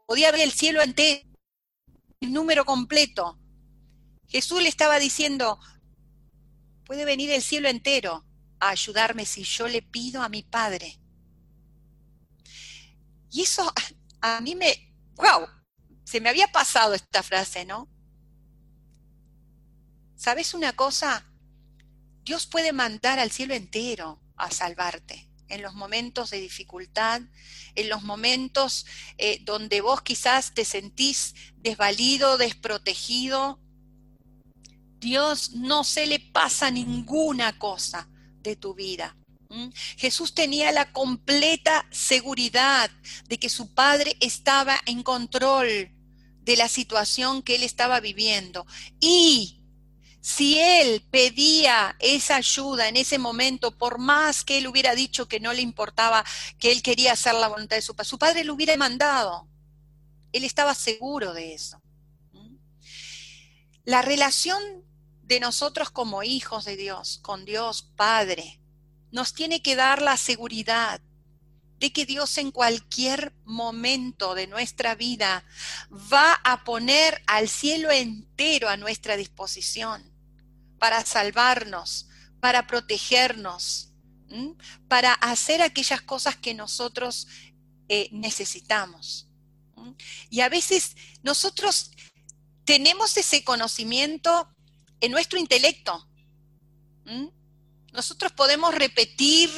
podía ver el cielo entero, el número completo. Jesús le estaba diciendo, puede venir el cielo entero a ayudarme si yo le pido a mi padre. Y eso a mí me, wow, se me había pasado esta frase, ¿no? ¿Sabes una cosa? Dios puede mandar al cielo entero a salvarte en los momentos de dificultad, en los momentos eh, donde vos quizás te sentís desvalido, desprotegido. Dios no se le pasa ninguna cosa de tu vida. Jesús tenía la completa seguridad de que su Padre estaba en control de la situación que él estaba viviendo y si él pedía esa ayuda en ese momento, por más que él hubiera dicho que no le importaba, que él quería hacer la voluntad de su padre, su padre lo hubiera mandado. Él estaba seguro de eso. La relación de nosotros como hijos de Dios, con Dios Padre, nos tiene que dar la seguridad de que Dios en cualquier momento de nuestra vida va a poner al cielo entero a nuestra disposición para salvarnos, para protegernos, para hacer aquellas cosas que nosotros eh, necesitamos. Y a veces nosotros tenemos ese conocimiento en nuestro intelecto. Nosotros podemos repetir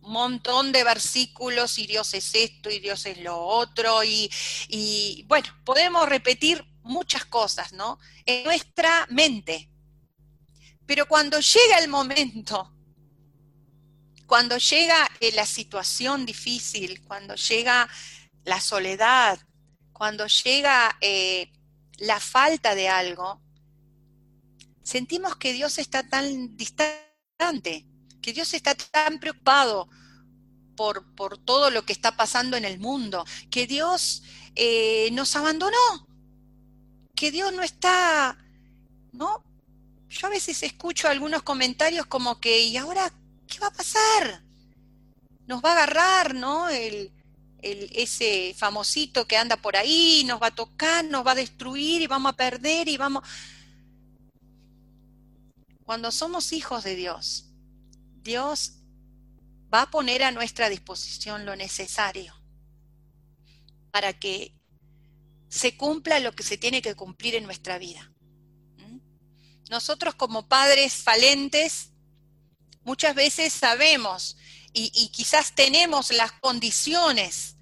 un montón de versículos y Dios es esto y Dios es lo otro y, y bueno, podemos repetir muchas cosas, ¿no? En nuestra mente. Pero cuando llega el momento, cuando llega eh, la situación difícil, cuando llega la soledad, cuando llega eh, la falta de algo, sentimos que Dios está tan distante, que Dios está tan preocupado por, por todo lo que está pasando en el mundo, que Dios eh, nos abandonó, que Dios no está, ¿no? Yo a veces escucho algunos comentarios como que, ¿y ahora qué va a pasar? Nos va a agarrar, ¿no? El, ese famosito que anda por ahí, nos va a tocar, nos va a destruir y vamos a perder y vamos... Cuando somos hijos de Dios, Dios va a poner a nuestra disposición lo necesario para que se cumpla lo que se tiene que cumplir en nuestra vida. ¿Mm? Nosotros como padres falentes muchas veces sabemos y, y, quizás tenemos las condiciones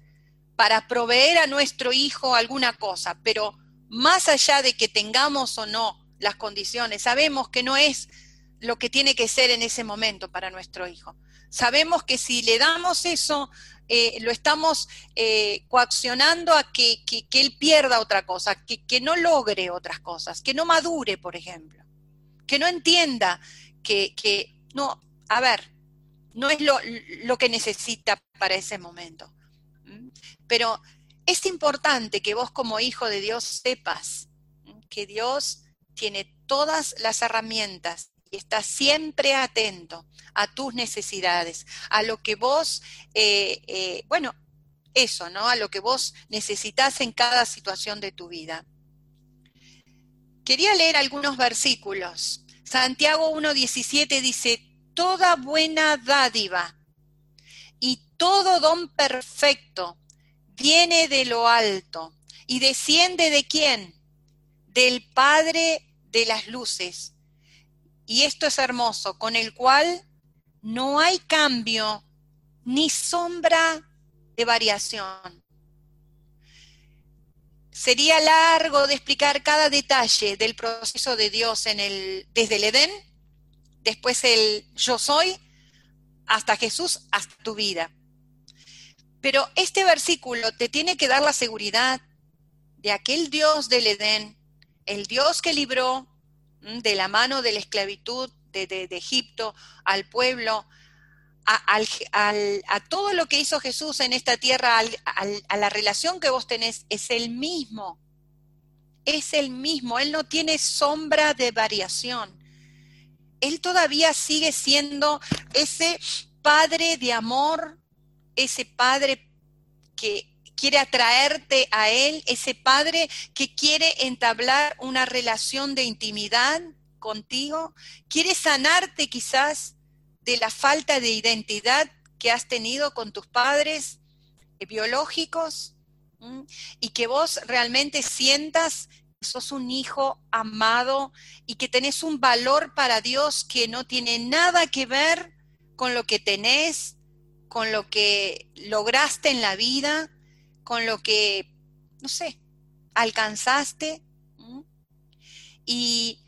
para proveer a nuestro hijo alguna cosa, pero más allá de que tengamos o no las condiciones, sabemos que no es lo que tiene que ser en ese momento para nuestro hijo. Sabemos que si le damos eso, eh, lo estamos eh, coaccionando a que, él pierda otra cosa, que, que, no logre otras cosas, que no madure, por ejemplo, que no entienda que, que no, a ver, no es lo, lo que necesita para ese momento. Pero es importante que vos como hijo de Dios sepas que Dios tiene todas las herramientas y está siempre atento a tus necesidades, a lo que vos, eh, eh, bueno, eso, ¿no? A lo que vos necesitas en cada situación de tu vida. Quería leer algunos versículos. Santiago 1.17 dice, toda buena dádiva y todo don perfecto viene de lo alto y desciende de quién? Del Padre de las luces, y esto es hermoso, con el cual no hay cambio ni sombra de variación. Sería largo de explicar cada detalle del proceso de Dios en el, desde el Edén, después el yo soy, hasta Jesús, hasta tu vida. Pero este versículo te tiene que dar la seguridad de aquel Dios del Edén, el Dios que libró de la mano de la esclavitud de, Egipto al pueblo, a, todo lo que hizo Jesús en esta tierra, a la relación que vos tenés, es el mismo. Es el mismo. Él no tiene sombra de variación. Él todavía sigue siendo ese padre de amor, ese padre que quiere atraerte a Él, ese Padre que quiere entablar una relación de intimidad contigo, quiere sanarte quizás de la falta de identidad que has tenido con tus padres eh, biológicos y que vos realmente sientas que sos un hijo amado y que tenés un valor para Dios que no tiene nada que ver con lo que tenés, con lo que lograste en la vida, con lo que, no sé, alcanzaste. Y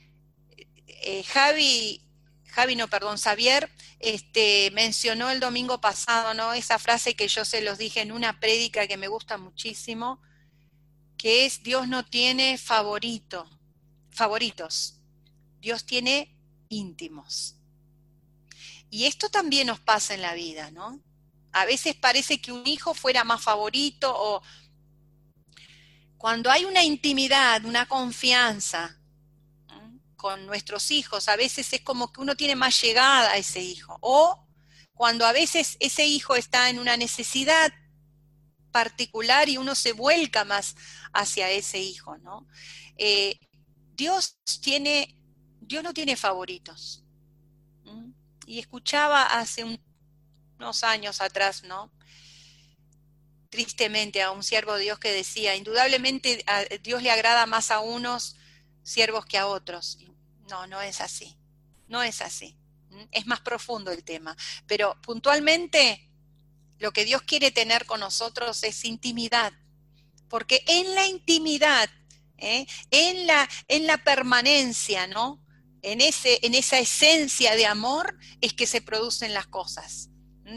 eh, Javi, Javi, no, perdón, Xavier, este, mencionó el domingo pasado, ¿no? Esa frase que yo se los dije en una prédica que me gusta muchísimo, que es Dios no tiene favorito, favoritos, Dios tiene íntimos. Y esto también nos pasa en la vida, ¿no? A veces parece que un hijo fuera más favorito o cuando hay una intimidad, una confianza con nuestros hijos, a veces es como que uno tiene más llegada a ese hijo. O cuando a veces ese hijo está en una necesidad particular y uno se vuelca más hacia ese hijo, ¿no? Eh, Dios tiene, Dios no tiene favoritos. Y escuchaba hace un, unos años atrás, ¿no? tristemente a un siervo de Dios que decía, indudablemente a Dios le agrada más a unos siervos que a otros. No, no es así, no es así. Es más profundo el tema. Pero puntualmente lo que Dios quiere tener con nosotros es intimidad, porque en la intimidad, ¿eh? en, la, en la permanencia, ¿no? En, ese, en esa esencia de amor es que se producen las cosas.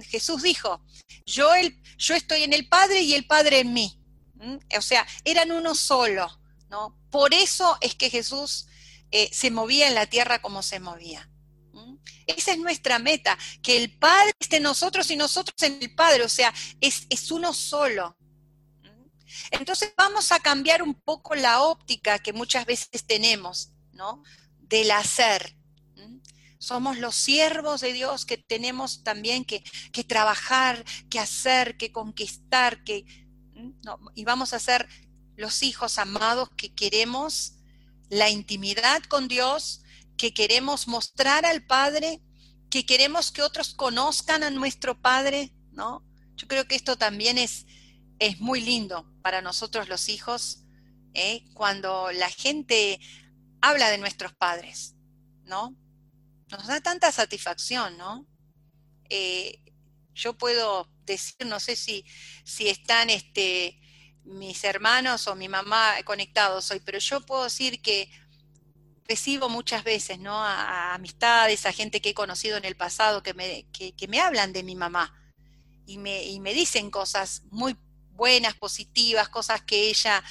Jesús dijo, yo, el, yo estoy en el Padre y el Padre en mí. O sea, eran uno solo, ¿no? Por eso es que Jesús eh, se movía en la tierra como se movía. Esa es nuestra meta, que el Padre esté en nosotros y nosotros en el Padre, o sea, es, es uno solo. Entonces vamos a cambiar un poco la óptica que muchas veces tenemos, ¿no? Del hacer. Somos los siervos de Dios que tenemos también que, trabajar, que hacer, que conquistar, que, y vamos a ser los hijos amados que queremos la intimidad con Dios, que queremos mostrar al Padre, que queremos que otros conozcan a nuestro Padre, ¿no? Yo creo que esto también es, es muy lindo para nosotros los hijos, ¿eh? cuando la gente habla de nuestros padres, ¿no? Nos da tanta satisfacción, ¿no? Eh, yo puedo decir, no sé si, si están este, mis hermanos o mi mamá conectados hoy, pero yo puedo decir que recibo muchas veces, ¿no? A, amistades, a gente que he conocido en el pasado que me, que, me hablan de mi mamá y me, y me dicen cosas muy buenas, positivas, cosas que ella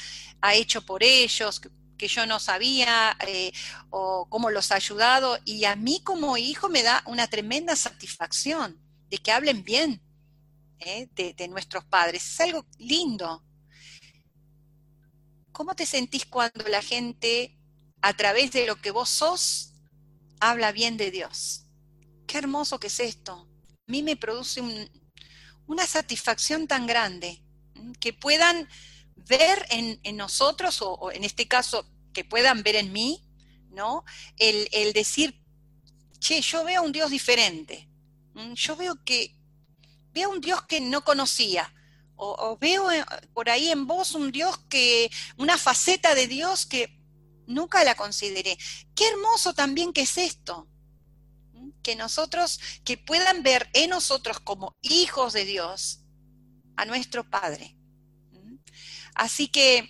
ha hecho por ellos, que yo no sabía eh, o cómo los ha ayudado. Y a mí como hijo me da una tremenda satisfacción de que hablen bien eh, de, nuestros padres. Es algo lindo. ¿Cómo te sentís cuando la gente, a través de lo que vos sos, habla bien de Dios? Qué hermoso que es esto. A mí me produce una satisfacción tan grande que puedan ver en, nosotros, o, en este caso, que puedan ver en mí, ¿no? El, decir, che, yo veo un Dios diferente. Yo veo que, veo un Dios que no conocía. O, veo eh, por ahí en vos un Dios que, una faceta de Dios que nunca la consideré. Qué hermoso también que es esto. Que nosotros, que puedan ver en nosotros como hijos de Dios a nuestro Padre. Así que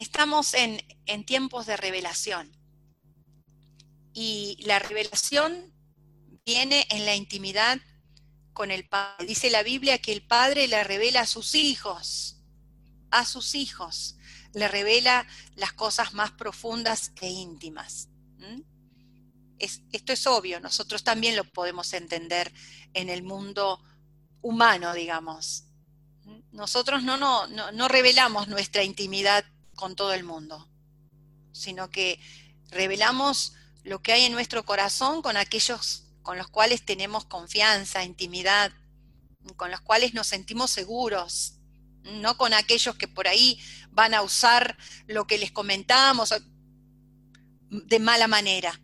estamos en, tiempos de revelación. Y la revelación viene en la intimidad con el Padre. Dice la Biblia que el Padre le revela a sus hijos, a sus hijos, le revela las cosas más profundas e íntimas. esto es obvio, nosotros también lo podemos entender en el mundo humano, digamos nosotros no, no, no, revelamos nuestra intimidad con todo el mundo, sino que revelamos lo que hay en nuestro corazón con aquellos con los cuales tenemos confianza, intimidad, con los cuales nos sentimos seguros, no con aquellos que por ahí van a usar lo que les comentamos de mala manera.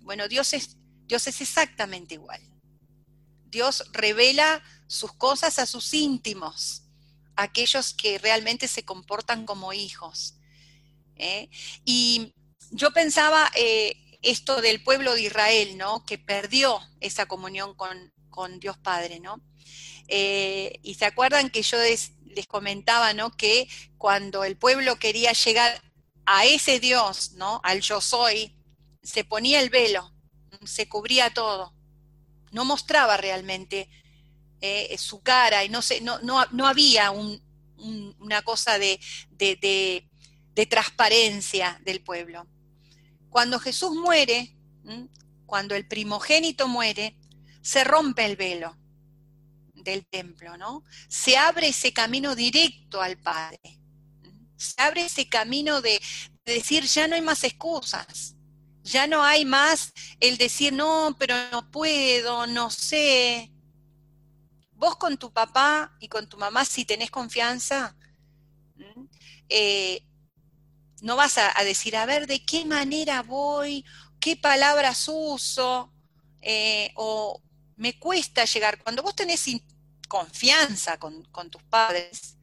Bueno, Dios es, Dios es exactamente igual. Dios revela sus cosas a sus íntimos, aquellos que realmente se comportan como hijos. ¿eh? Y yo pensaba eh, esto del pueblo de Israel, ¿no? Que perdió esa comunión con, Dios Padre, ¿no? Eh, y se acuerdan que yo les, comentaba, ¿no? Que cuando el pueblo quería llegar a ese Dios, ¿no? Al yo soy, se ponía el velo, se cubría todo, no mostraba realmente eh, su cara, y no, sé, no, no, había una cosa de, de, transparencia del pueblo. Cuando Jesús muere, cuando el primogénito muere, se rompe el velo del templo, ¿no? Se abre ese camino directo al Padre. Se abre ese camino de, de decir, ya no hay más excusas, ya no hay más el decir, no, pero no puedo, no sé, vos con tu papá y con tu mamá, si tenés confianza, eh, no vas a, decir, a ver, ¿de qué manera voy? ¿Qué palabras uso? Eh, o me cuesta llegar. Cuando vos tenés confianza con, tus padres,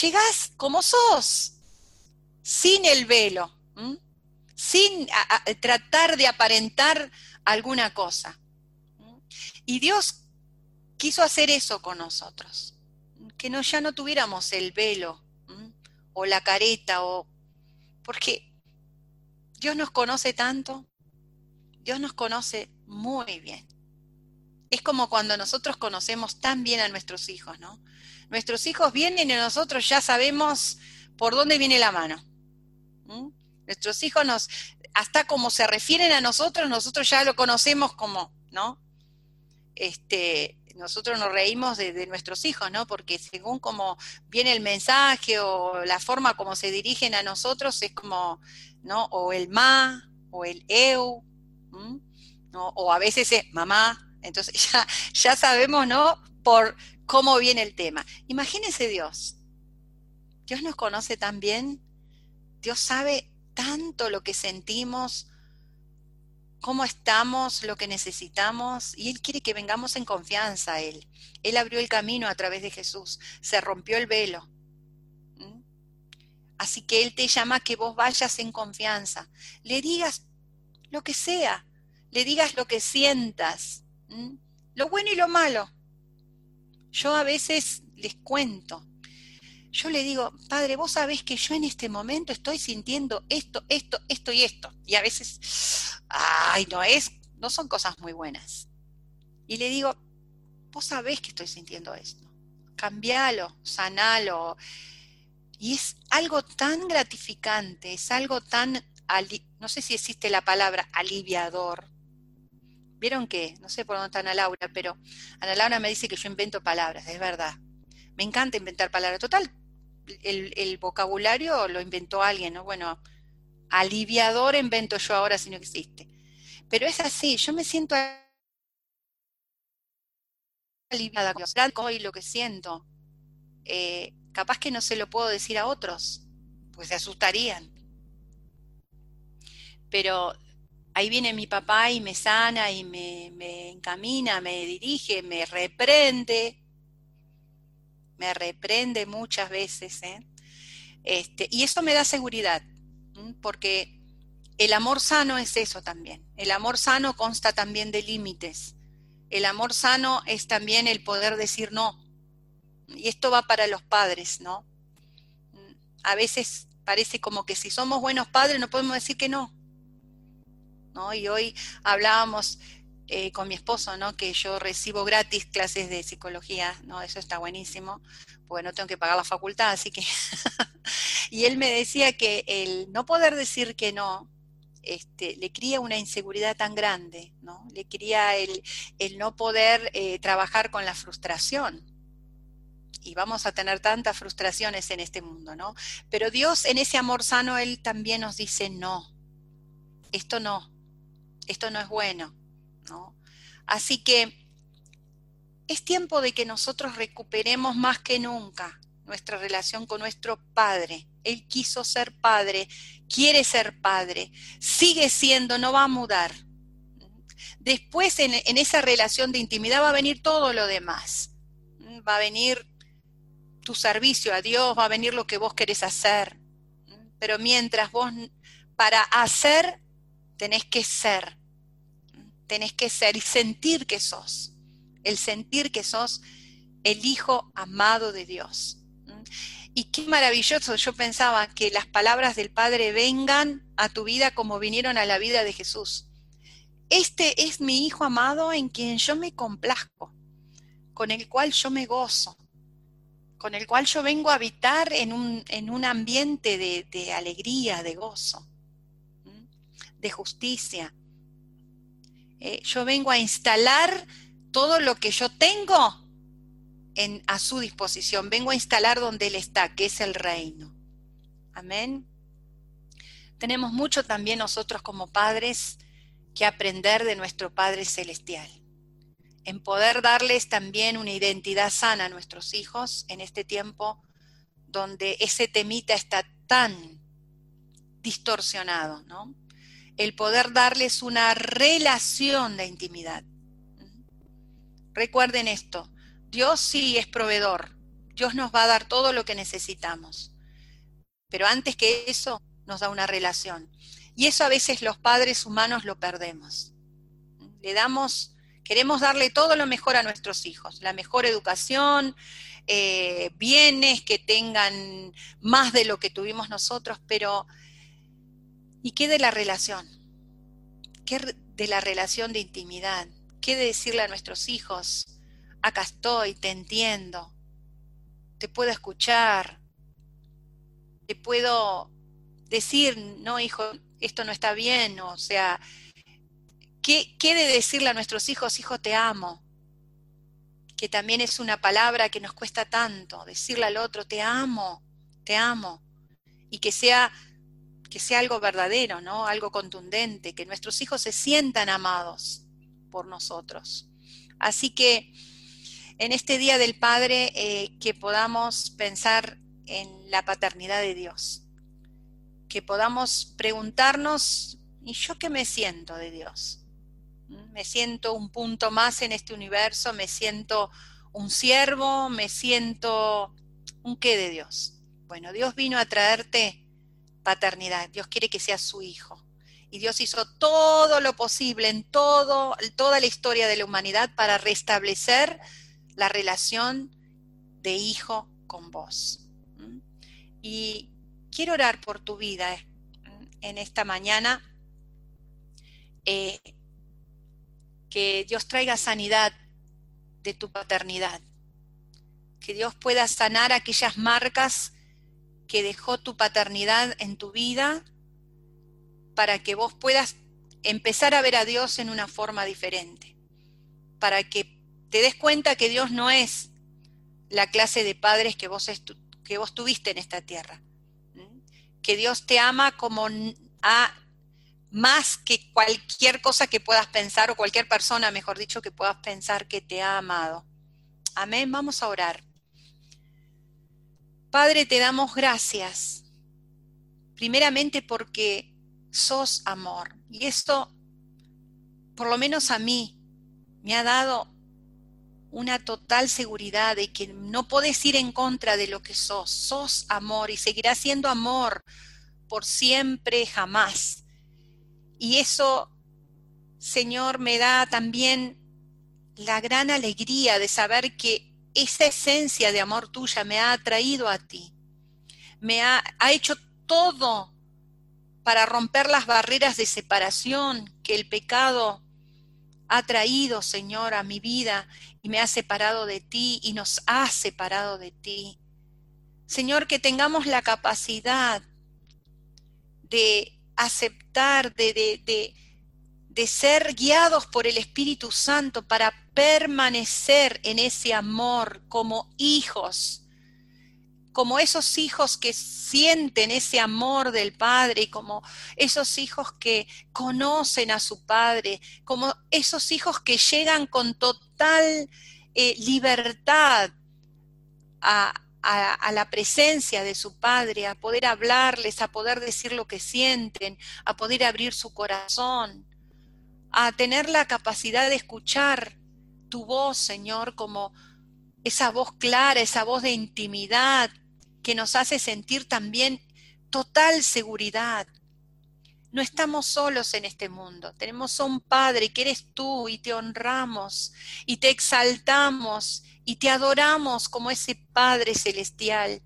llegás como sos, sin el velo, sin tratar de aparentar alguna cosa. Y Dios quiso hacer eso con nosotros, que no, ya no tuviéramos el velo o la careta, o porque Dios nos conoce tanto, Dios nos conoce muy bien. Es como cuando nosotros conocemos tan bien a nuestros hijos, ¿no? Nuestros hijos vienen y nosotros ya sabemos por dónde viene la mano. Nuestros hijos nos, hasta como se refieren a nosotros, nosotros ya lo conocemos como, ¿no? Este, nosotros nos reímos de, nuestros hijos, ¿no? Porque según como viene el mensaje o la forma como se dirigen a nosotros, es como, ¿no? O el ma, o el eu, ¿no? O a veces es mamá. Entonces ya, ya sabemos, ¿no? Por cómo viene el tema. Imagínense Dios. Dios nos conoce tan bien. Dios sabe tanto lo que sentimos, cómo estamos, lo que necesitamos, y Él quiere que vengamos en confianza a Él. Él abrió el camino a través de Jesús, se rompió el velo. Así que Él te llama a que vos vayas en confianza, le digas lo que sea, le digas lo que sientas, lo bueno y lo malo. Yo a veces les cuento, yo le digo, padre, vos sabés que yo en este momento estoy sintiendo esto, esto, esto y esto. Y a veces, ay, no es, no son cosas muy buenas. Y le digo, vos sabés que estoy sintiendo esto. Cambialo, sanalo. Y es algo tan gratificante, es algo tan, no sé si existe la palabra aliviador. Vieron que, no sé por dónde está Ana Laura, pero Ana Laura me dice que yo invento palabras, es verdad. Me encanta inventar palabras. Total, el, vocabulario lo inventó alguien, ¿no? Bueno, aliviador invento yo ahora si no existe. Pero es así, yo me siento aliviada hoy lo que siento. Eh, capaz que no se lo puedo decir a otros, pues se asustarían. Pero ahí viene mi papá y me sana y me, me encamina, me dirige, me reprende, me reprende muchas veces. ¿eh? Este, y eso me da seguridad, porque el amor sano es eso también. El amor sano consta también de límites. El amor sano es también el poder decir no. Y esto va para los padres, ¿no? A veces parece como que si somos buenos padres no podemos decir que no. ¿no? Y hoy hablábamos eh, con mi esposo, ¿no? Que yo recibo gratis clases de psicología, ¿no? Eso está buenísimo, porque no tengo que pagar la facultad, así que... y él me decía que el no poder decir que no, este, le cría una inseguridad tan grande, ¿no? Le cría el, no poder eh, trabajar con la frustración. Y vamos a tener tantas frustraciones en este mundo, ¿no? Pero Dios en ese amor sano, Él también nos dice, no, esto no, esto no es bueno, Así que es tiempo de que nosotros recuperemos más que nunca nuestra relación con nuestro Padre. Él quiso ser Padre, quiere ser Padre, sigue siendo, no va a mudar. Después en, en esa relación de intimidad va a venir todo lo demás. Va a venir tu servicio a Dios, va a venir lo que vos querés hacer. Pero mientras vos, para hacer, tenés que ser tenés que ser y sentir que sos, el sentir que sos el Hijo amado de Dios. Y qué maravilloso, yo pensaba que las palabras del Padre vengan a tu vida como vinieron a la vida de Jesús. Este es mi Hijo amado en quien yo me complazco, con el cual yo me gozo, con el cual yo vengo a habitar en un, en un ambiente de, de alegría, de gozo, de justicia, eh, yo vengo a instalar todo lo que yo tengo en, a su disposición. Vengo a instalar donde Él está, que es el reino. Amén. Tenemos mucho también nosotros como padres que aprender de nuestro Padre Celestial. En poder darles también una identidad sana a nuestros hijos en este tiempo donde ese temita está tan distorsionado, ¿no? El poder darles una relación de intimidad. Recuerden esto, Dios sí es proveedor, Dios nos va a dar todo lo que necesitamos, pero antes que eso nos da una relación. Y eso a veces los padres humanos lo perdemos. Le damos, queremos darle todo lo mejor a nuestros hijos, la mejor educación, eh, bienes que tengan más de lo que tuvimos nosotros, pero ¿y qué de la relación? ¿Qué de la relación de intimidad? ¿Qué de decirle a nuestros hijos, acá estoy, te entiendo, te puedo escuchar, te puedo decir, no, hijo, esto no está bien, o sea, ¿qué, ¿qué de decirle a nuestros hijos, hijo, te amo? que también es una palabra que nos cuesta tanto, decirle al otro, te amo, te amo, y que sea, que sea algo verdadero, ¿no? Algo contundente, que nuestros hijos se sientan amados por nosotros. Así que en este Día del Padre, eh, que podamos pensar en la paternidad de Dios, que podamos preguntarnos, ¿y yo qué me siento de Dios? me siento un punto más en este universo, me siento un siervo, me siento un qué de Dios. Bueno, Dios vino a traerte paternidad, Dios quiere que seas su hijo. Y Dios hizo todo lo posible en todo, toda la historia de la humanidad para restablecer la relación de hijo con vos. Y quiero orar por tu vida en esta mañana. Eh, que Dios traiga sanidad de tu paternidad, que Dios pueda sanar aquellas marcas que dejó tu paternidad en tu vida para que vos puedas empezar a ver a Dios en una forma diferente, para que te des cuenta que Dios no es la clase de padres que vos, que vos tuviste en esta tierra, que Dios te ama como a más que cualquier cosa que puedas pensar o cualquier persona, mejor dicho, que puedas pensar que te ha amado. Amén, vamos a orar. Padre, te damos gracias, primeramente porque sos amor. Y esto, por lo menos a mí, me ha dado una total seguridad de que no podés ir en contra de lo que sos. Sos amor y seguirás siendo amor por siempre, jamás. Y eso, Señor, me da también la gran alegría de saber que esa esencia de amor tuya me ha atraído a ti. Me ha, hecho todo para romper las barreras de separación que el pecado ha traído, Señor, a mi vida y me ha separado de ti y nos ha separado de ti. Señor, que tengamos la capacidad de aceptar, de, de, ser guiados por el Espíritu Santo para permanecer en ese amor como hijos, como esos hijos que sienten ese amor del Padre, como esos hijos que conocen a su Padre, como esos hijos que llegan con total eh, libertad a, la presencia de su Padre, a poder hablarles, a poder decir lo que sienten, a poder abrir su corazón, a tener la capacidad de escuchar tu voz, Señor, como esa voz clara, esa voz de intimidad que nos hace sentir también total seguridad. No estamos solos en este mundo, tenemos un Padre que eres tú y te honramos y te exaltamos y te adoramos como ese Padre celestial.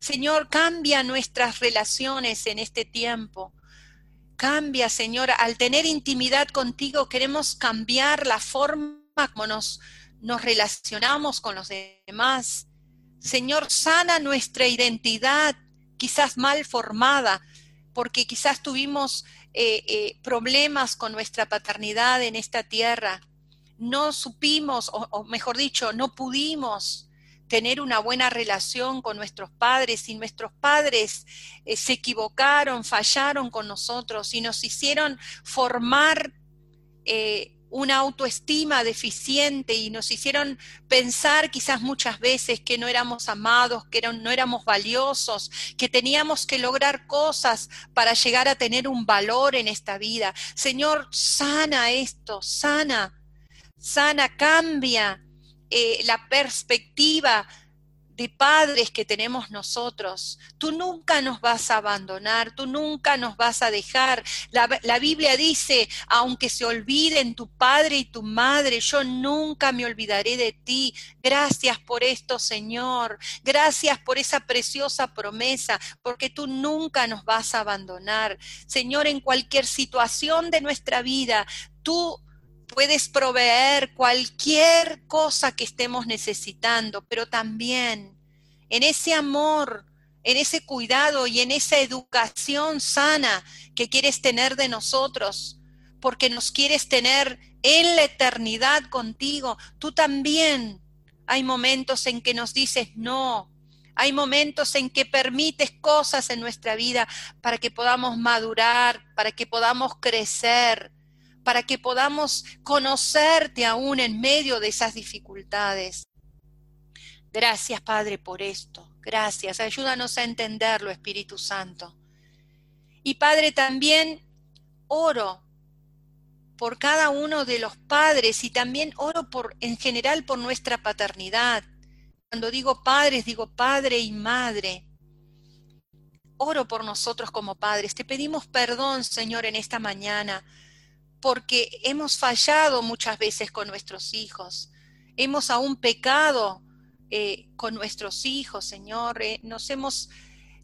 Señor, cambia nuestras relaciones en este tiempo. Cambia, Señor, al tener intimidad contigo queremos cambiar la forma como nos, nos relacionamos con los demás. Señor, sana nuestra identidad, quizás mal formada, porque quizás tuvimos eh, eh, problemas con nuestra paternidad en esta tierra no supimos, o, mejor dicho, no pudimos tener una buena relación con nuestros padres y nuestros padres eh, se equivocaron, fallaron con nosotros y nos hicieron formar eh, una autoestima deficiente y nos hicieron pensar quizás muchas veces que no éramos amados, que no éramos valiosos, que teníamos que lograr cosas para llegar a tener un valor en esta vida. Señor, sana esto, sana sana, cambia eh, la perspectiva de padres que tenemos nosotros. Tú nunca nos vas a abandonar, tú nunca nos vas a dejar. La, la, Biblia dice, aunque se olviden tu padre y tu madre, yo nunca me olvidaré de ti. Gracias por esto, Señor. Gracias por esa preciosa promesa, porque tú nunca nos vas a abandonar. Señor, en cualquier situación de nuestra vida, tú puedes proveer cualquier cosa que estemos necesitando, pero también en ese amor, en ese cuidado y en esa educación sana que quieres tener de nosotros, porque nos quieres tener en la eternidad contigo. Tú también. Hay momentos en que nos dices no, hay momentos en que permites cosas en nuestra vida para que podamos madurar, para que podamos crecer, para que podamos conocerte aún en medio de esas dificultades. Gracias, Padre, por esto. Gracias. Ayúdanos a entenderlo, Espíritu Santo. Y Padre, también oro por cada uno de los padres y también oro por en general por nuestra paternidad. Cuando digo padres, digo padre y madre. Oro por nosotros como padres. Te pedimos perdón, Señor, en esta mañana porque hemos fallado muchas veces con nuestros hijos, hemos aún pecado eh, con nuestros hijos, Señor, eh, nos hemos,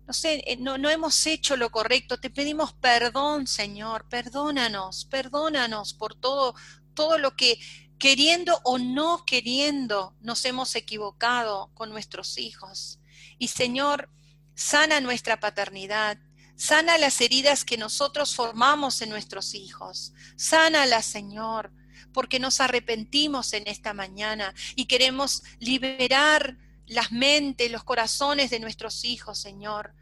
no sé, eh, no, no hemos hecho lo correcto, te pedimos perdón, Señor, perdónanos, perdónanos por todo, todo lo que queriendo o no queriendo nos hemos equivocado con nuestros hijos. Y Señor, sana nuestra paternidad, Sana las heridas que nosotros formamos en nuestros hijos. Sánalas, Señor, porque nos arrepentimos en esta mañana y queremos liberar las mentes, los corazones de nuestros hijos, Señor.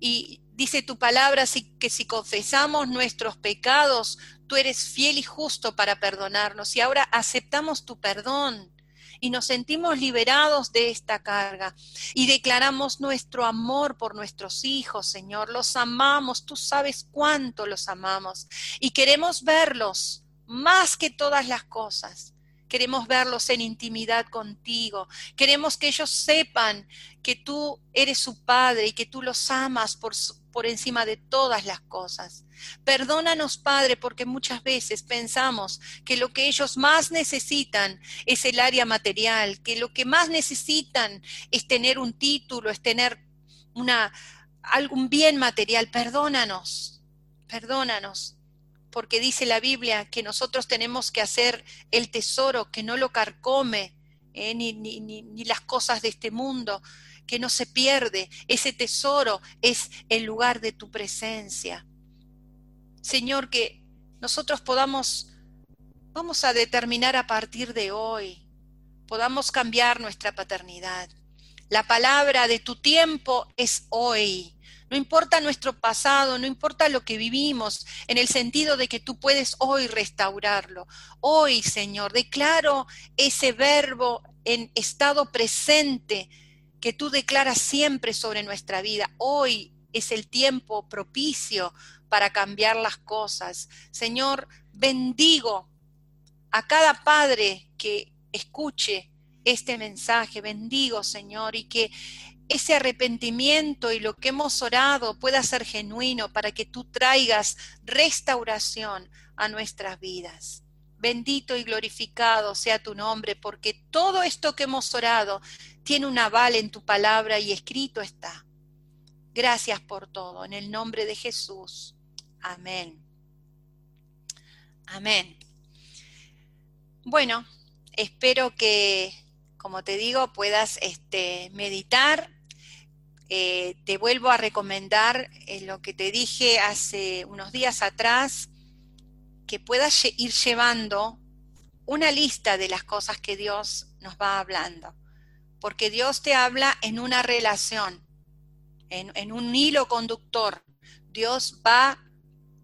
Y dice tu palabra que si confesamos nuestros pecados, tú eres fiel y justo para perdonarnos. Y ahora aceptamos tu perdón y nos sentimos liberados de esta carga y declaramos nuestro amor por nuestros hijos, Señor. Los amamos, tú sabes cuánto los amamos y queremos verlos más que todas las cosas. Queremos verlos en intimidad contigo. Queremos que ellos sepan que tú eres su Padre y que tú los amas por, por encima de todas las cosas. Perdónanos, Padre, porque muchas veces pensamos que lo que ellos más necesitan es el área material, que lo que más necesitan es tener un título, es tener una, algún bien material. Perdónanos, perdónanos, porque dice la Biblia que nosotros tenemos que hacer el tesoro que no lo carcome, eh, ni, ni, ni las cosas de este mundo, que no se pierde. Ese tesoro es el lugar de tu presencia. Señor, que nosotros podamos, vamos a determinar a partir de hoy, podamos cambiar nuestra paternidad. La palabra de tu tiempo es hoy. No importa nuestro pasado, no importa lo que vivimos, en el sentido de que tú puedes hoy restaurarlo. Hoy, Señor, declaro ese verbo en estado presente que tú declaras siempre sobre nuestra vida. Hoy es el tiempo propicio para cambiar las cosas. Señor, bendigo a cada padre que escuche este mensaje. Bendigo, Señor, y que ese arrepentimiento y lo que hemos orado pueda ser genuino para que tú traigas restauración a nuestras vidas. Bendito y glorificado sea tu nombre, porque todo esto que hemos orado tiene un aval en tu palabra y escrito está. Gracias por todo. En el nombre de Jesús. Amén. Amén. Bueno, espero que, como te digo, puedas este, meditar. Eh, te vuelvo a recomendar eh, lo que te dije hace unos días atrás, que puedas ir llevando una lista de las cosas que Dios nos va hablando porque Dios te habla en una relación, en, un hilo conductor. Dios va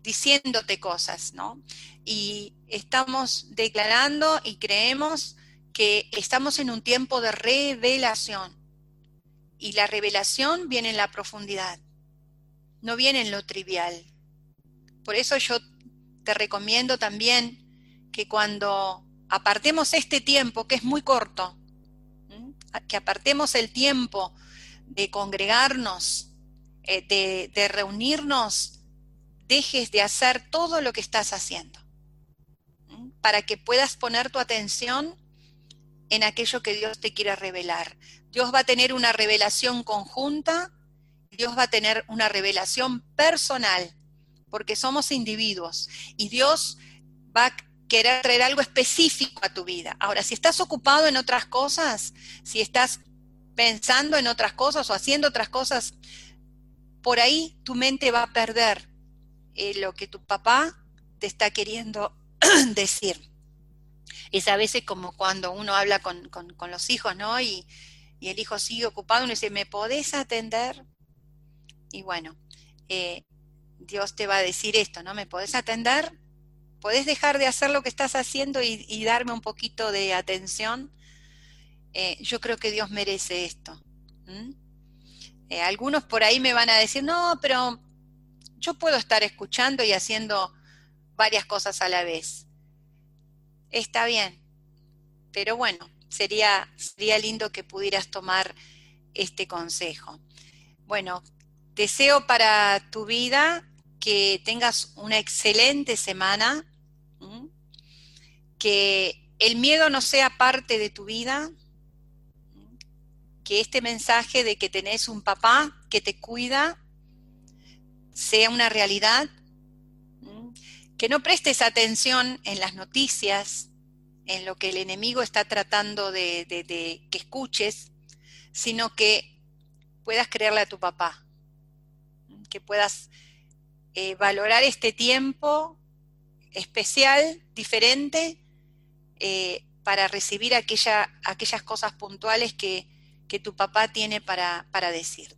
diciéndote cosas, ¿no? Y estamos declarando y creemos que estamos en un tiempo de revelación. Y la revelación viene en la profundidad, no viene en lo trivial. Por eso yo te recomiendo también que cuando apartemos este tiempo que es muy corto, que apartemos el tiempo de congregarnos, eh, de, de reunirnos, dejes de hacer todo lo que estás haciendo, para que puedas poner tu atención en aquello que Dios te quiere revelar. Dios va a tener una revelación conjunta, Dios va a tener una revelación personal, porque somos individuos y Dios va querer traer algo específico a tu vida. Ahora, si estás ocupado en otras cosas, si estás pensando en otras cosas o haciendo otras cosas, por ahí tu mente va a perder eh, lo que tu papá te está queriendo decir. Es a veces como cuando uno habla con, los hijos, ¿no? Y, y, el hijo sigue ocupado, uno dice, ¿me podés atender? Y bueno, eh, Dios te va a decir esto, ¿no? ¿Me podés atender? ¿Podés dejar de hacer lo que estás haciendo y, darme un poquito de atención? Eh, yo creo que Dios merece esto. Eh, algunos por ahí me van a decir, no, pero yo puedo estar escuchando y haciendo varias cosas a la vez. Está bien, pero bueno, sería, sería lindo que pudieras tomar este consejo. Bueno, deseo para tu vida que tengas una excelente semana, que el miedo no sea parte de tu vida, que este mensaje de que tenés un papá que te cuida sea una realidad, que no prestes atención en las noticias, en lo que el enemigo está tratando de, que escuches, sino que puedas creerle a tu papá, que puedas eh, valorar este tiempo especial, diferente, eh, para recibir aquella, aquellas cosas puntuales que, que tu papá tiene para, para decirte.